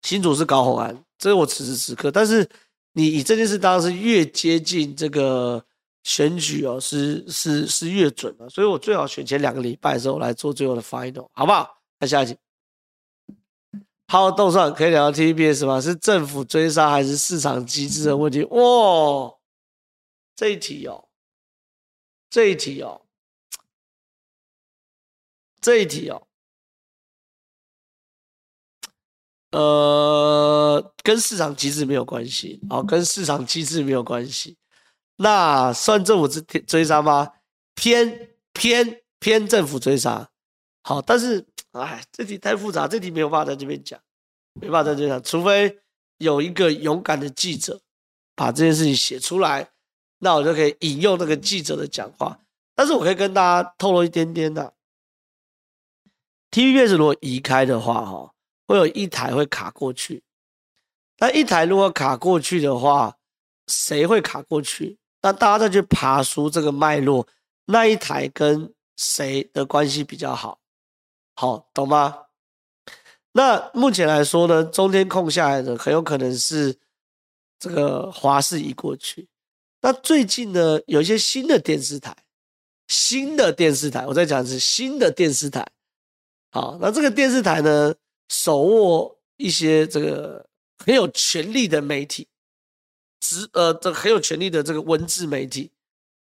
新竹是高虹安，这是我此时此刻。但是你以这件事当然是越接近这个选举哦，是是是越准的。所以我最好选前两个礼拜的时候来做最后的 final，好不好？看下一集。好，豆上可以聊到 TBS 吗？是政府追杀还是市场机制的问题？哇，这一题哦，这一题哦，这一题哦，呃，跟市场机制没有关系，好，跟市场机制没有关系。那算政府追追杀吗？偏偏偏政府追杀。好，但是。哎，这题太复杂，这题没有办法在这边讲，没办法在这边讲，除非有一个勇敢的记者把这件事情写出来，那我就可以引用那个记者的讲话。但是我可以跟大家透露一点点的，TVBS 如果移开的话，哈，会有一台会卡过去。那一台如果卡过去的话，谁会卡过去？那大家再去爬梳这个脉络，那一台跟谁的关系比较好？好，懂吗？那目前来说呢，中天空下来的很有可能是这个华视移过去。那最近呢，有一些新的电视台，新的电视台，我在讲是新的电视台。好，那这个电视台呢，手握一些这个很有权力的媒体，直呃，这很有权力的这个文字媒体。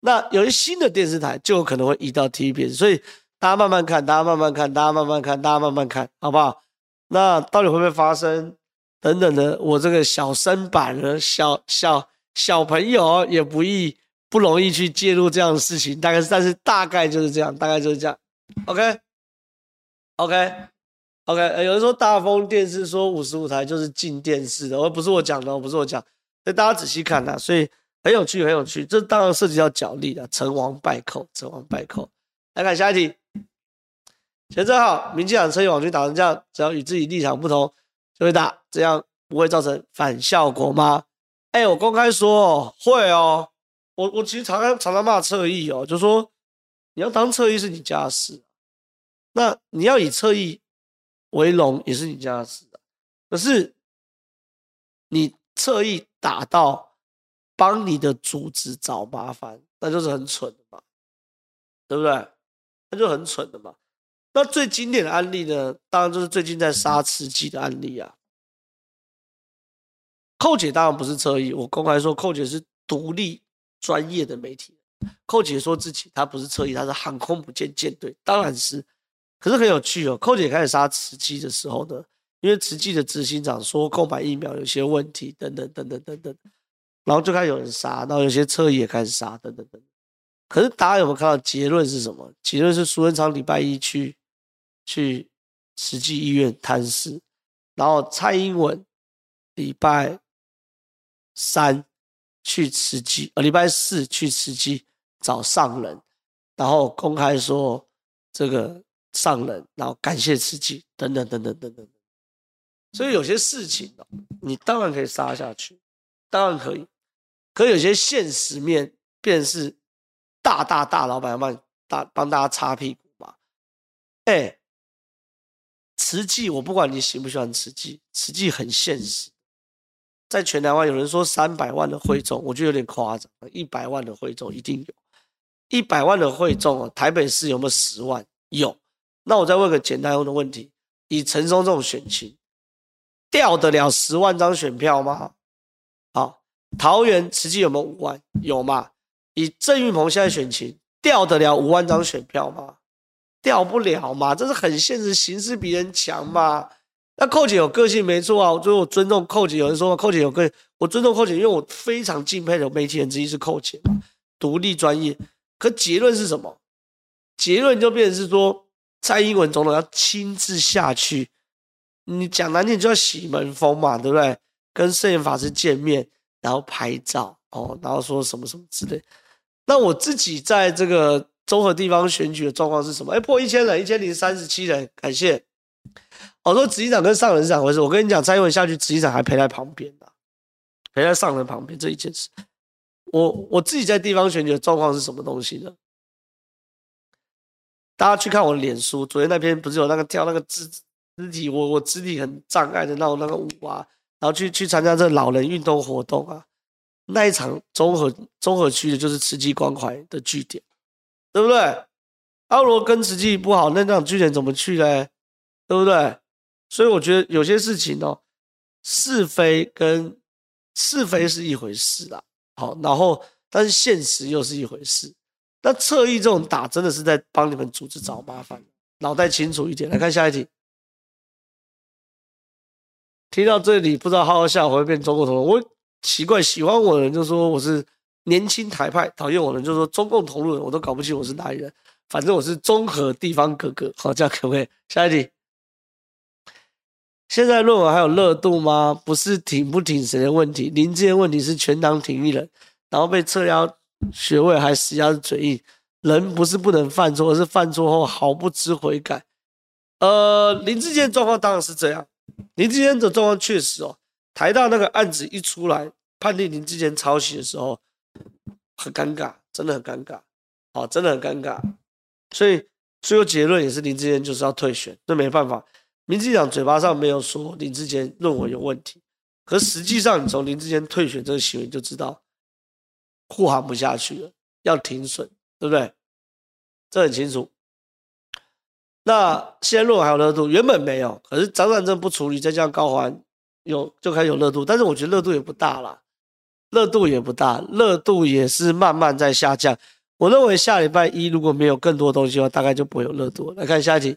那有些新的电视台就有可能会移到 T.V.B.，所以大家慢慢看，大家慢慢看，大家慢慢看，大家慢慢看，好不好？那到底会不会发生？等等的，我这个小身板的小小小朋友也不易不容易去介入这样的事情，大概是，但是大概就是这样，大概就是这样。OK，OK OK，。有人说大风电视说五十五台就是进电视的，而不是我讲的，不是我讲，所以大家仔细看呐，所以很有趣，很有趣。这当然涉及到角力的，成王败寇，成王败寇。来看下一题。前正好，民进党车用网军打成这样，只要与自己立场不同就会打，这样不会造成反效果吗？哎、我公开说哦，会哦。我我其实常常常常骂侧翼哦，就说你要当侧翼是你家事，那你要以侧翼为龙也是你家的事。可是你侧翼打到帮你的组织找麻烦，那就是很蠢的嘛，对不对？那就很蠢的嘛。那最经典的案例呢，当然就是最近在杀吃鸡的案例啊。寇姐当然不是侧翼，我公开说，寇姐是独立专业的媒体。寇姐说自己她不是侧翼，她是航空母舰舰队，当然是。可是很有趣哦，寇姐开始杀慈济的时候呢，因为慈济的执行长说购买疫苗有些问题，等等等等等等，然后就开始有人杀，然后有些侧翼也开始杀，等等等。可是大家有没有看到结论是什么？结论是苏贞昌礼拜一去。去慈济医院探视，然后蔡英文礼拜三去慈济，呃，礼拜四去慈济找上人，然后公开说这个上人，然后感谢慈济，等等等等等等。所以有些事情哦，你当然可以杀下去，当然可以，可有些现实面，便是大大大老板要帮大帮大家擦屁股嘛，哎。慈济，我不管你喜不喜欢慈济，慈济很现实。在全台湾，有人说三百万的会众，我觉得有点夸张。一百万的会众一定有，一百万的会众哦，台北市有没有十万？有。那我再问个简单的问题：以陈松这种选情，掉得了十万张选票吗？好，桃园实际有没有五万？有吗？以郑运鹏现在选情，掉得了五万张选票吗？掉不了嘛，这是很现实，形势比人强嘛。那寇姐有个性没错啊，我最后我尊重寇姐。有人说寇姐有个性，我尊重寇姐，因为我非常敬佩的媒体人之一是寇姐，独立专业。可结论是什么？结论就变成是说，蔡英文总统要亲自下去，你讲难听就要洗门风嘛，对不对？跟圣严法师见面，然后拍照哦，然后说什么什么之类。那我自己在这个。综合地方选举的状况是什么？哎，破一千人，一千零三十七人，感谢。我说执行长跟上人是两回事。我跟你讲，蔡英文下去，执行长还陪在旁边的，陪在上人旁边这一件事。我我自己在地方选举的状况是什么东西呢？大家去看我的脸书，昨天那篇不是有那个跳那个肢肢体，我我肢体很障碍的那种那个舞啊，然后去去参加这老人运动活动啊，那一场综合综合区的就是慈济关怀的据点。对不对？阿罗跟慈济不好，那那场据点怎么去呢？对不对？所以我觉得有些事情哦，是非跟是非是一回事啦。好，然后但是现实又是一回事。那侧翼这种打，真的是在帮你们组织找麻烦。脑袋清楚一点，来看下一题。听到这里，不知道浩浩下回会变中国同路。我奇怪，喜欢我的人就说我是。年轻台派讨厌我的人就说中共同路人，我都搞不清我是哪里人。反正我是综合地方哥哥，好，这样可不可以？下一题。现在论文还有热度吗？不是挺不挺谁的问题，林志坚问题是全党挺一人，然后被撤销学位还死鸭子嘴硬。人不是不能犯错，而是犯错后毫不知悔改。呃，林志坚状况当然是这样，林志坚的状况确实哦，台大那个案子一出来，判定林志坚抄袭的时候，很尴尬，真的很尴尬，哦，真的很尴尬。所以最后结论也是林志坚就是要退选，这没办法。民进党嘴巴上没有说林志坚论文有问题，可实际上你从林志坚退选这个行为就知道护航不下去了，要停损，对不对？这很清楚。那现在论文还有热度，原本没有，可是张善政不处理，再加上高环有就开始有热度，但是我觉得热度也不大了，热度也不大，热度也是慢慢在下降。我认为下礼拜一如果没有更多东西的话，大概就不会有热度。来看下一题。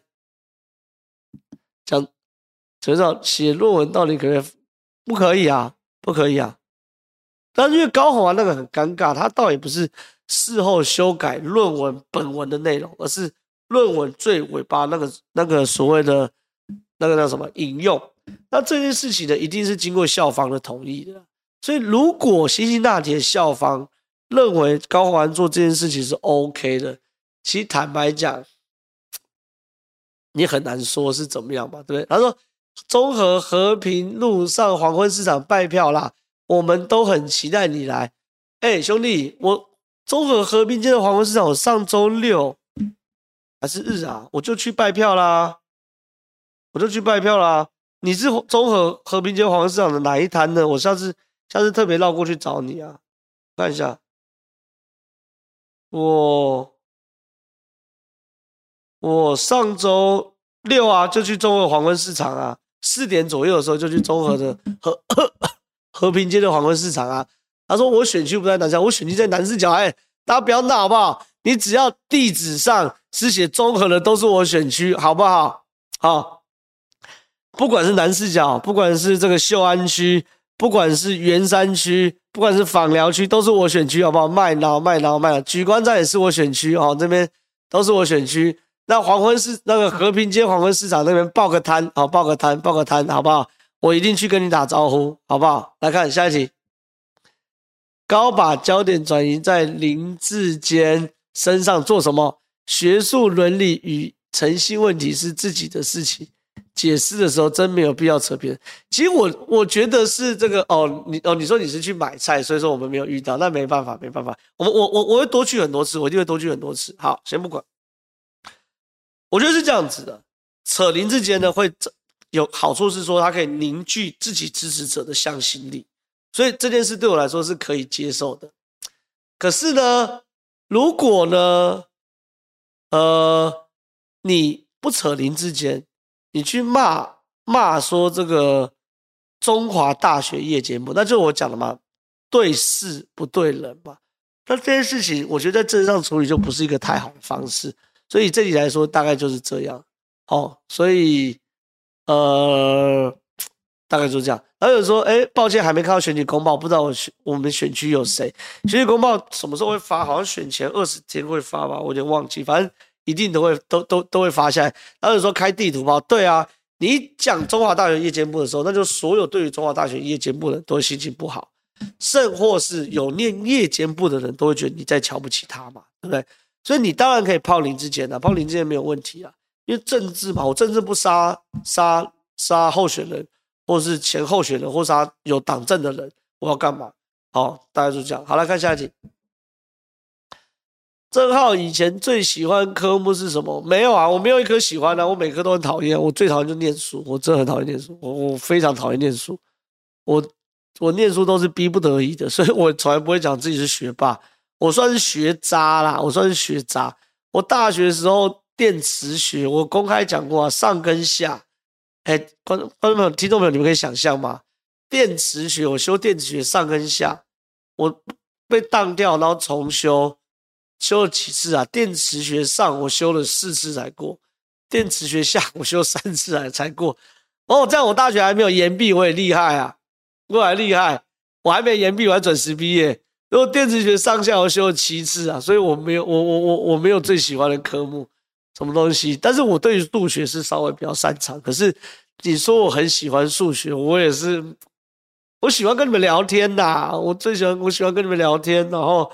讲，陈少写论文到底可以不可以啊？不可以啊！但是因为高虹安那个很尴尬，他倒也不是事后修改论文本文的内容，而是论文最尾巴那个那个所谓的那个叫什么引用。那这件事情呢，一定是经过校方的同意的。所以如果辛辛那提校方认为高虹安做这件事情是 OK 的，其实坦白讲。你很难说是怎么样吧，对不对？他说：“综合和平路上黄昏市场拜票啦，我们都很期待你来。”哎，兄弟，我中和和平街的黄昏市场，我上周六还是日啊，我就去拜票啦，我就去拜票啦。你是中和和平街黄昏市场的哪一摊呢？我下次下次特别绕过去找你啊，看一下，我。我上周六啊，就去中和黄昏市场啊，四点左右的时候就去中和的和 *laughs* 和平街的黄昏市场啊。他说我选区不在南角，我选区在南市角。哎，大家不要闹好不好？你只要地址上是写综合的，都是我选区，好不好？好，不管是南势角，不管是这个秀安区，不管是圆山区，不管是访寮区，都是我选区，好不好？麦劳、麦劳、麦劳，莒光站也是我选区哦，这边都是我选区。那黄昏市那个和平街黄昏市场那边报个摊，好，报个摊，报个摊，好不好？我一定去跟你打招呼，好不好？来看下一题。高把焦点转移在林志坚身上做什么？学术伦理与诚信问题是自己的事情，解释的时候真没有必要扯别人。其实我我觉得是这个哦，你哦，你说你是去买菜，所以说我们没有遇到，那没办法，没办法。我我我我会多去很多次，我一定会多去很多次。好，先不管。我觉得是这样子的，扯林志坚呢会有好处是说，它可以凝聚自己支持者的向心力，所以这件事对我来说是可以接受的。可是呢，如果呢，呃，你不扯林智坚，你去骂骂说这个中华大学夜间部，那就我讲的嘛，对事不对人嘛。那这件事情，我觉得在政治上处理就不是一个太好的方式。所以这里来说，大概就是这样，哦，所以，呃，大概就是这样。然后有人说，哎，抱歉，还没看到选举公报，不知道我选我们选区有谁。选举公报什么时候会发？好像选前二十天会发吧，我有点忘记。反正一定都会都都都会发下来。然后有人说开地图包，对啊，你讲中华大学夜间部的时候，那就所有对于中华大学夜间部的人都心情不好，甚或是有念夜间部的人都会觉得你在瞧不起他嘛，对不对？所以你当然可以泡林志坚的，泡林志坚没有问题啊，因为政治嘛，我政治不杀杀杀候选人，或是前候选人，或杀有党政的人，我要干嘛？好，大家就这样。好，来看下一题。郑浩以前最喜欢科目是什么？没有啊，我没有一科喜欢的、啊，我每科都很讨厌。我最讨厌就念书，我真的很讨厌念书，我我非常讨厌念书。我我念书都是逼不得已的，*laughs* 所以我从来不会讲自己是学霸。我算是学渣啦，我算是学渣。我大学的时候电磁学，我公开讲过啊，上跟下。哎，观众、观众朋友、听众朋友，你们可以想象吗？电磁学，我修电磁学上跟下，我被当掉，然后重修，修了几次啊？电磁学上我修了四次才过，电磁学下 *laughs* 我修三次才才过。哦，这样我大学还没有延毕，我也厉害啊，我还厉害，我还没延毕，我还准时毕业。如果电磁学上下我修了七次啊，所以我没有我我我我没有最喜欢的科目，什么东西？但是我对于数学是稍微比较擅长。可是你说我很喜欢数学，我也是，我喜欢跟你们聊天呐，我最喜欢我喜欢跟你们聊天，然后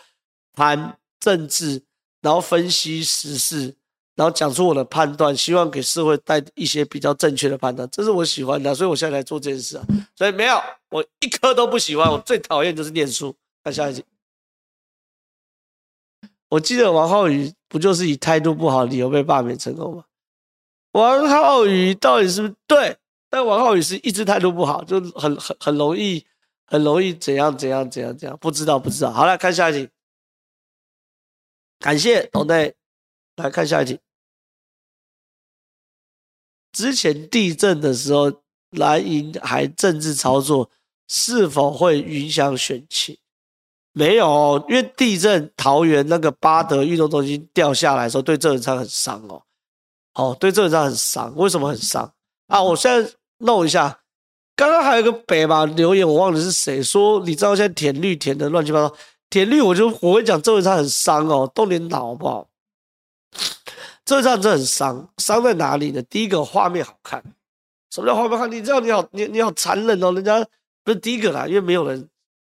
谈政治，然后分析时事，然后讲出我的判断，希望给社会带一些比较正确的判断，这是我喜欢的，所以我现在来做这件事啊。所以没有，我一科都不喜欢，我最讨厌就是念书。看下一集，我记得王浩宇不就是以态度不好理由被罢免成功吗？王浩宇到底是不是对？但王浩宇是一直态度不好，就很很很容易，很容易怎样怎样怎样怎样，不知道不知道。好，来看下一题，感谢董内，来看下一题。之前地震的时候，蓝营还政治操作，是否会影响选情？没有，因为地震桃园那个八德运动中心掉下来的时候，对郑文灿很伤哦。哦，对郑文灿很伤，为什么很伤啊？我现在弄一下，刚刚还有一个北吧留言，我忘了是谁说，你知道现在填绿填的乱七八糟，填绿我就我会讲郑文灿很伤哦，动点脑好不好？这这样真的很伤，伤在哪里呢？第一个画面好看，什么叫画面好看？你知道你好，你你好残忍哦！人家不是第一个啦，因为没有人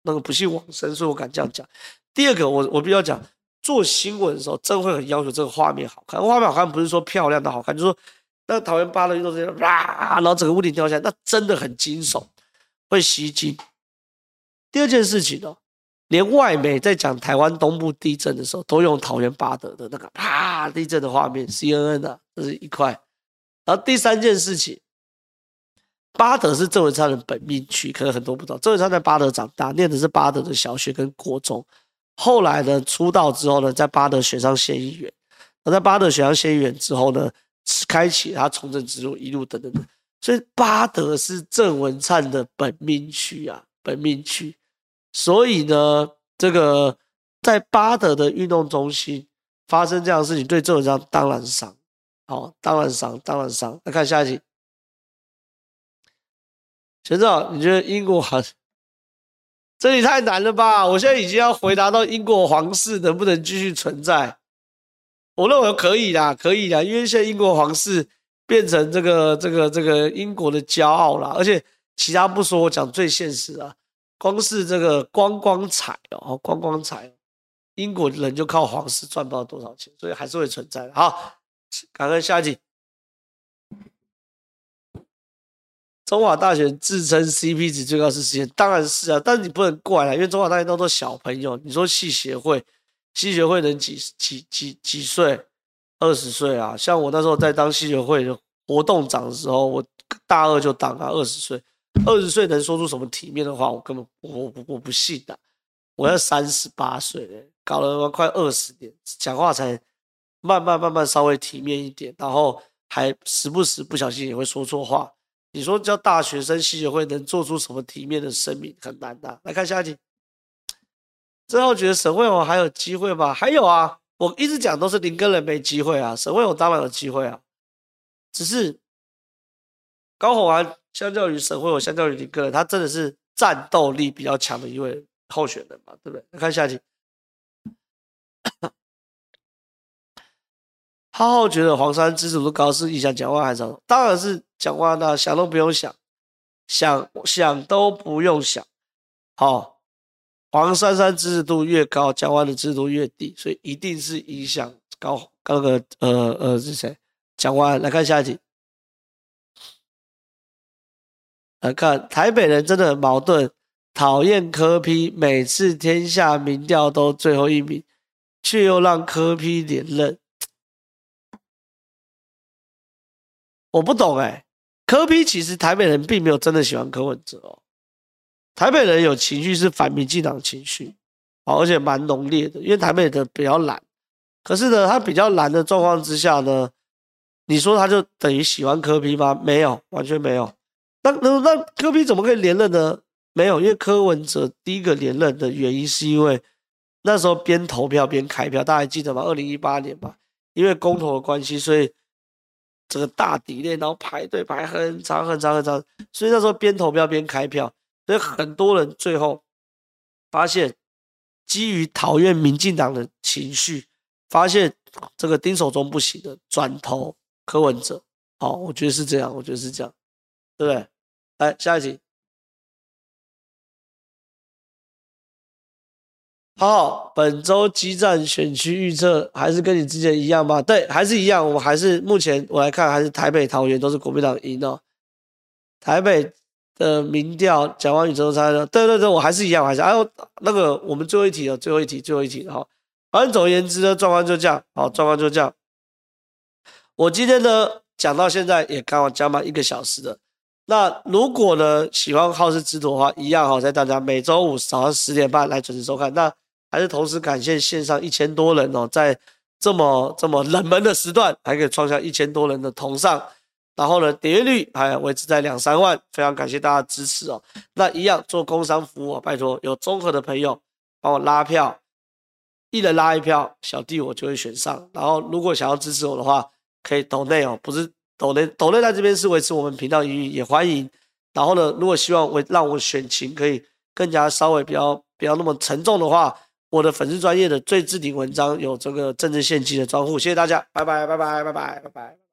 那个不幸往生，所以我敢这样讲。第二个，我我必须要讲，做新闻的时候，真会很要求这个画面好看。画面好看不是说漂亮的好看，就是说那个桃园八德运动这样哇，然后整个屋顶掉下来，那真的很惊悚，会吸睛。第二件事情哦。连外媒在讲台湾东部地震的时候，都用桃园八德的那个啪地震的画面，CNN 的、啊、这是一块。然后第三件事情，巴德是郑文灿的本命区，可能很多不知道。郑文灿在巴德长大，念的是巴德的小学跟国中。后来呢，出道之后呢，在巴德选上县议员。那在巴德选上县议员之后呢，开启他从政之路，一路等等等。所以巴德是郑文灿的本命区啊，本命区。所以呢，这个在巴德的运动中心发生这样的事情，对郑文灿当然伤，好，当然伤，当然伤。来看下一题，陈总，你觉得英国皇这里太难了吧？我现在已经要回答到英国皇室能不能继续存在，我认为可以啦，可以啦，因为现在英国皇室变成这个这个这个英国的骄傲啦，而且其他不说，我讲最现实啊。光是这个观光彩哦，观光彩，英国人就靠皇室赚不到多少钱，所以还是会存在的。好，赶快下一集。中华大学自称 CP 值最高是实验，当然是啊，但你不能怪了，因为中华大学都是小朋友。你说系协会，系协会能几几几几岁？二十岁啊？像我那时候在当系协会的活动长的时候，我大二就当啊，二十岁。二十岁能说出什么体面的话？我根本我我不信的。我要三十八岁，搞了快二十年，讲话才慢慢慢慢稍微体面一点，然后还时不时不小心也会说错话。你说叫大学生系协会能做出什么体面的声明，很难的。来看下一题。最后觉得沈慧虹还有机会吗？还有啊，我一直讲都是林耕仁没机会啊，沈慧虹当然有机会啊，只是高虹安。相较于沈慧虹，相较于林耕仁，他真的是战斗力比较强的一位候选人嘛，对不对？来看下一题。浩浩觉得黄珊支持度高是影响蒋万安还是？当然是蒋万安，想都不用想，想想都不用想。好，黄珊珊支持度越高，蒋万的支持度越低，所以一定是影响高高个呃呃是谁？蒋万。来看下一题。来看台北人真的很矛盾，讨厌柯批每次天下民调都最后一名，却又让柯批连任。我不懂哎、欸，柯 P 其实台北人并没有真的喜欢柯文哲哦，台北人有情绪是反民进党情绪，而且蛮浓烈的，因为台北的比较懒，可是呢，他比较懒的状况之下呢，你说他就等于喜欢柯 P 吗？没有，完全没有。那那那柯 P 怎么可以连任呢？没有，因为柯文哲第一个连任的原因是因为那时候边投票边开票，大家还记得吗？二零一八年嘛，因为公投的关系，所以这个大底链，然后排队排很长很长很长，所以那时候边投票边开票，所以很多人最后发现，基于讨厌民进党的情绪，发现这个丁守中不行的，转投柯文哲。好，我觉得是这样，我觉得是这样，对不对？来下一题。好，本周基战选区预测还是跟你之前一样吧？对，还是一样。我们还是目前我来看，还是台北、桃园都是国民党赢哦。台北的民调，蒋万安、陈时中，对对对，我还是一样，还是哎，那个我们最后一题了，最后一题，最后一题，好。反正总而言之呢，状况就这样，好，状况就这样。我今天呢讲到现在也刚好讲满一个小时了。那如果呢喜欢好事之徒的话，一样好，在大家每周五早上十点半来准时收看。那还是同时感谢线上一千多人哦，在这么这么冷门的时段，还可以创下一千多人的同上，然后呢，点阅率还维持在两三万，非常感谢大家支持哦。那一样做工商服务，拜托有综合的朋友帮我拉票，一人拉一票，小弟我就会选上。然后如果想要支持我的话，可以抖内哦，不是。抖内抖内在这边是维持我们频道营运，也欢迎。然后呢，如果希望我让我选情可以更加稍微比较不要那么沉重的话，我的粉丝专业的最置顶文章有这个政治献金的专户，谢谢大家，拜拜拜拜拜拜拜拜。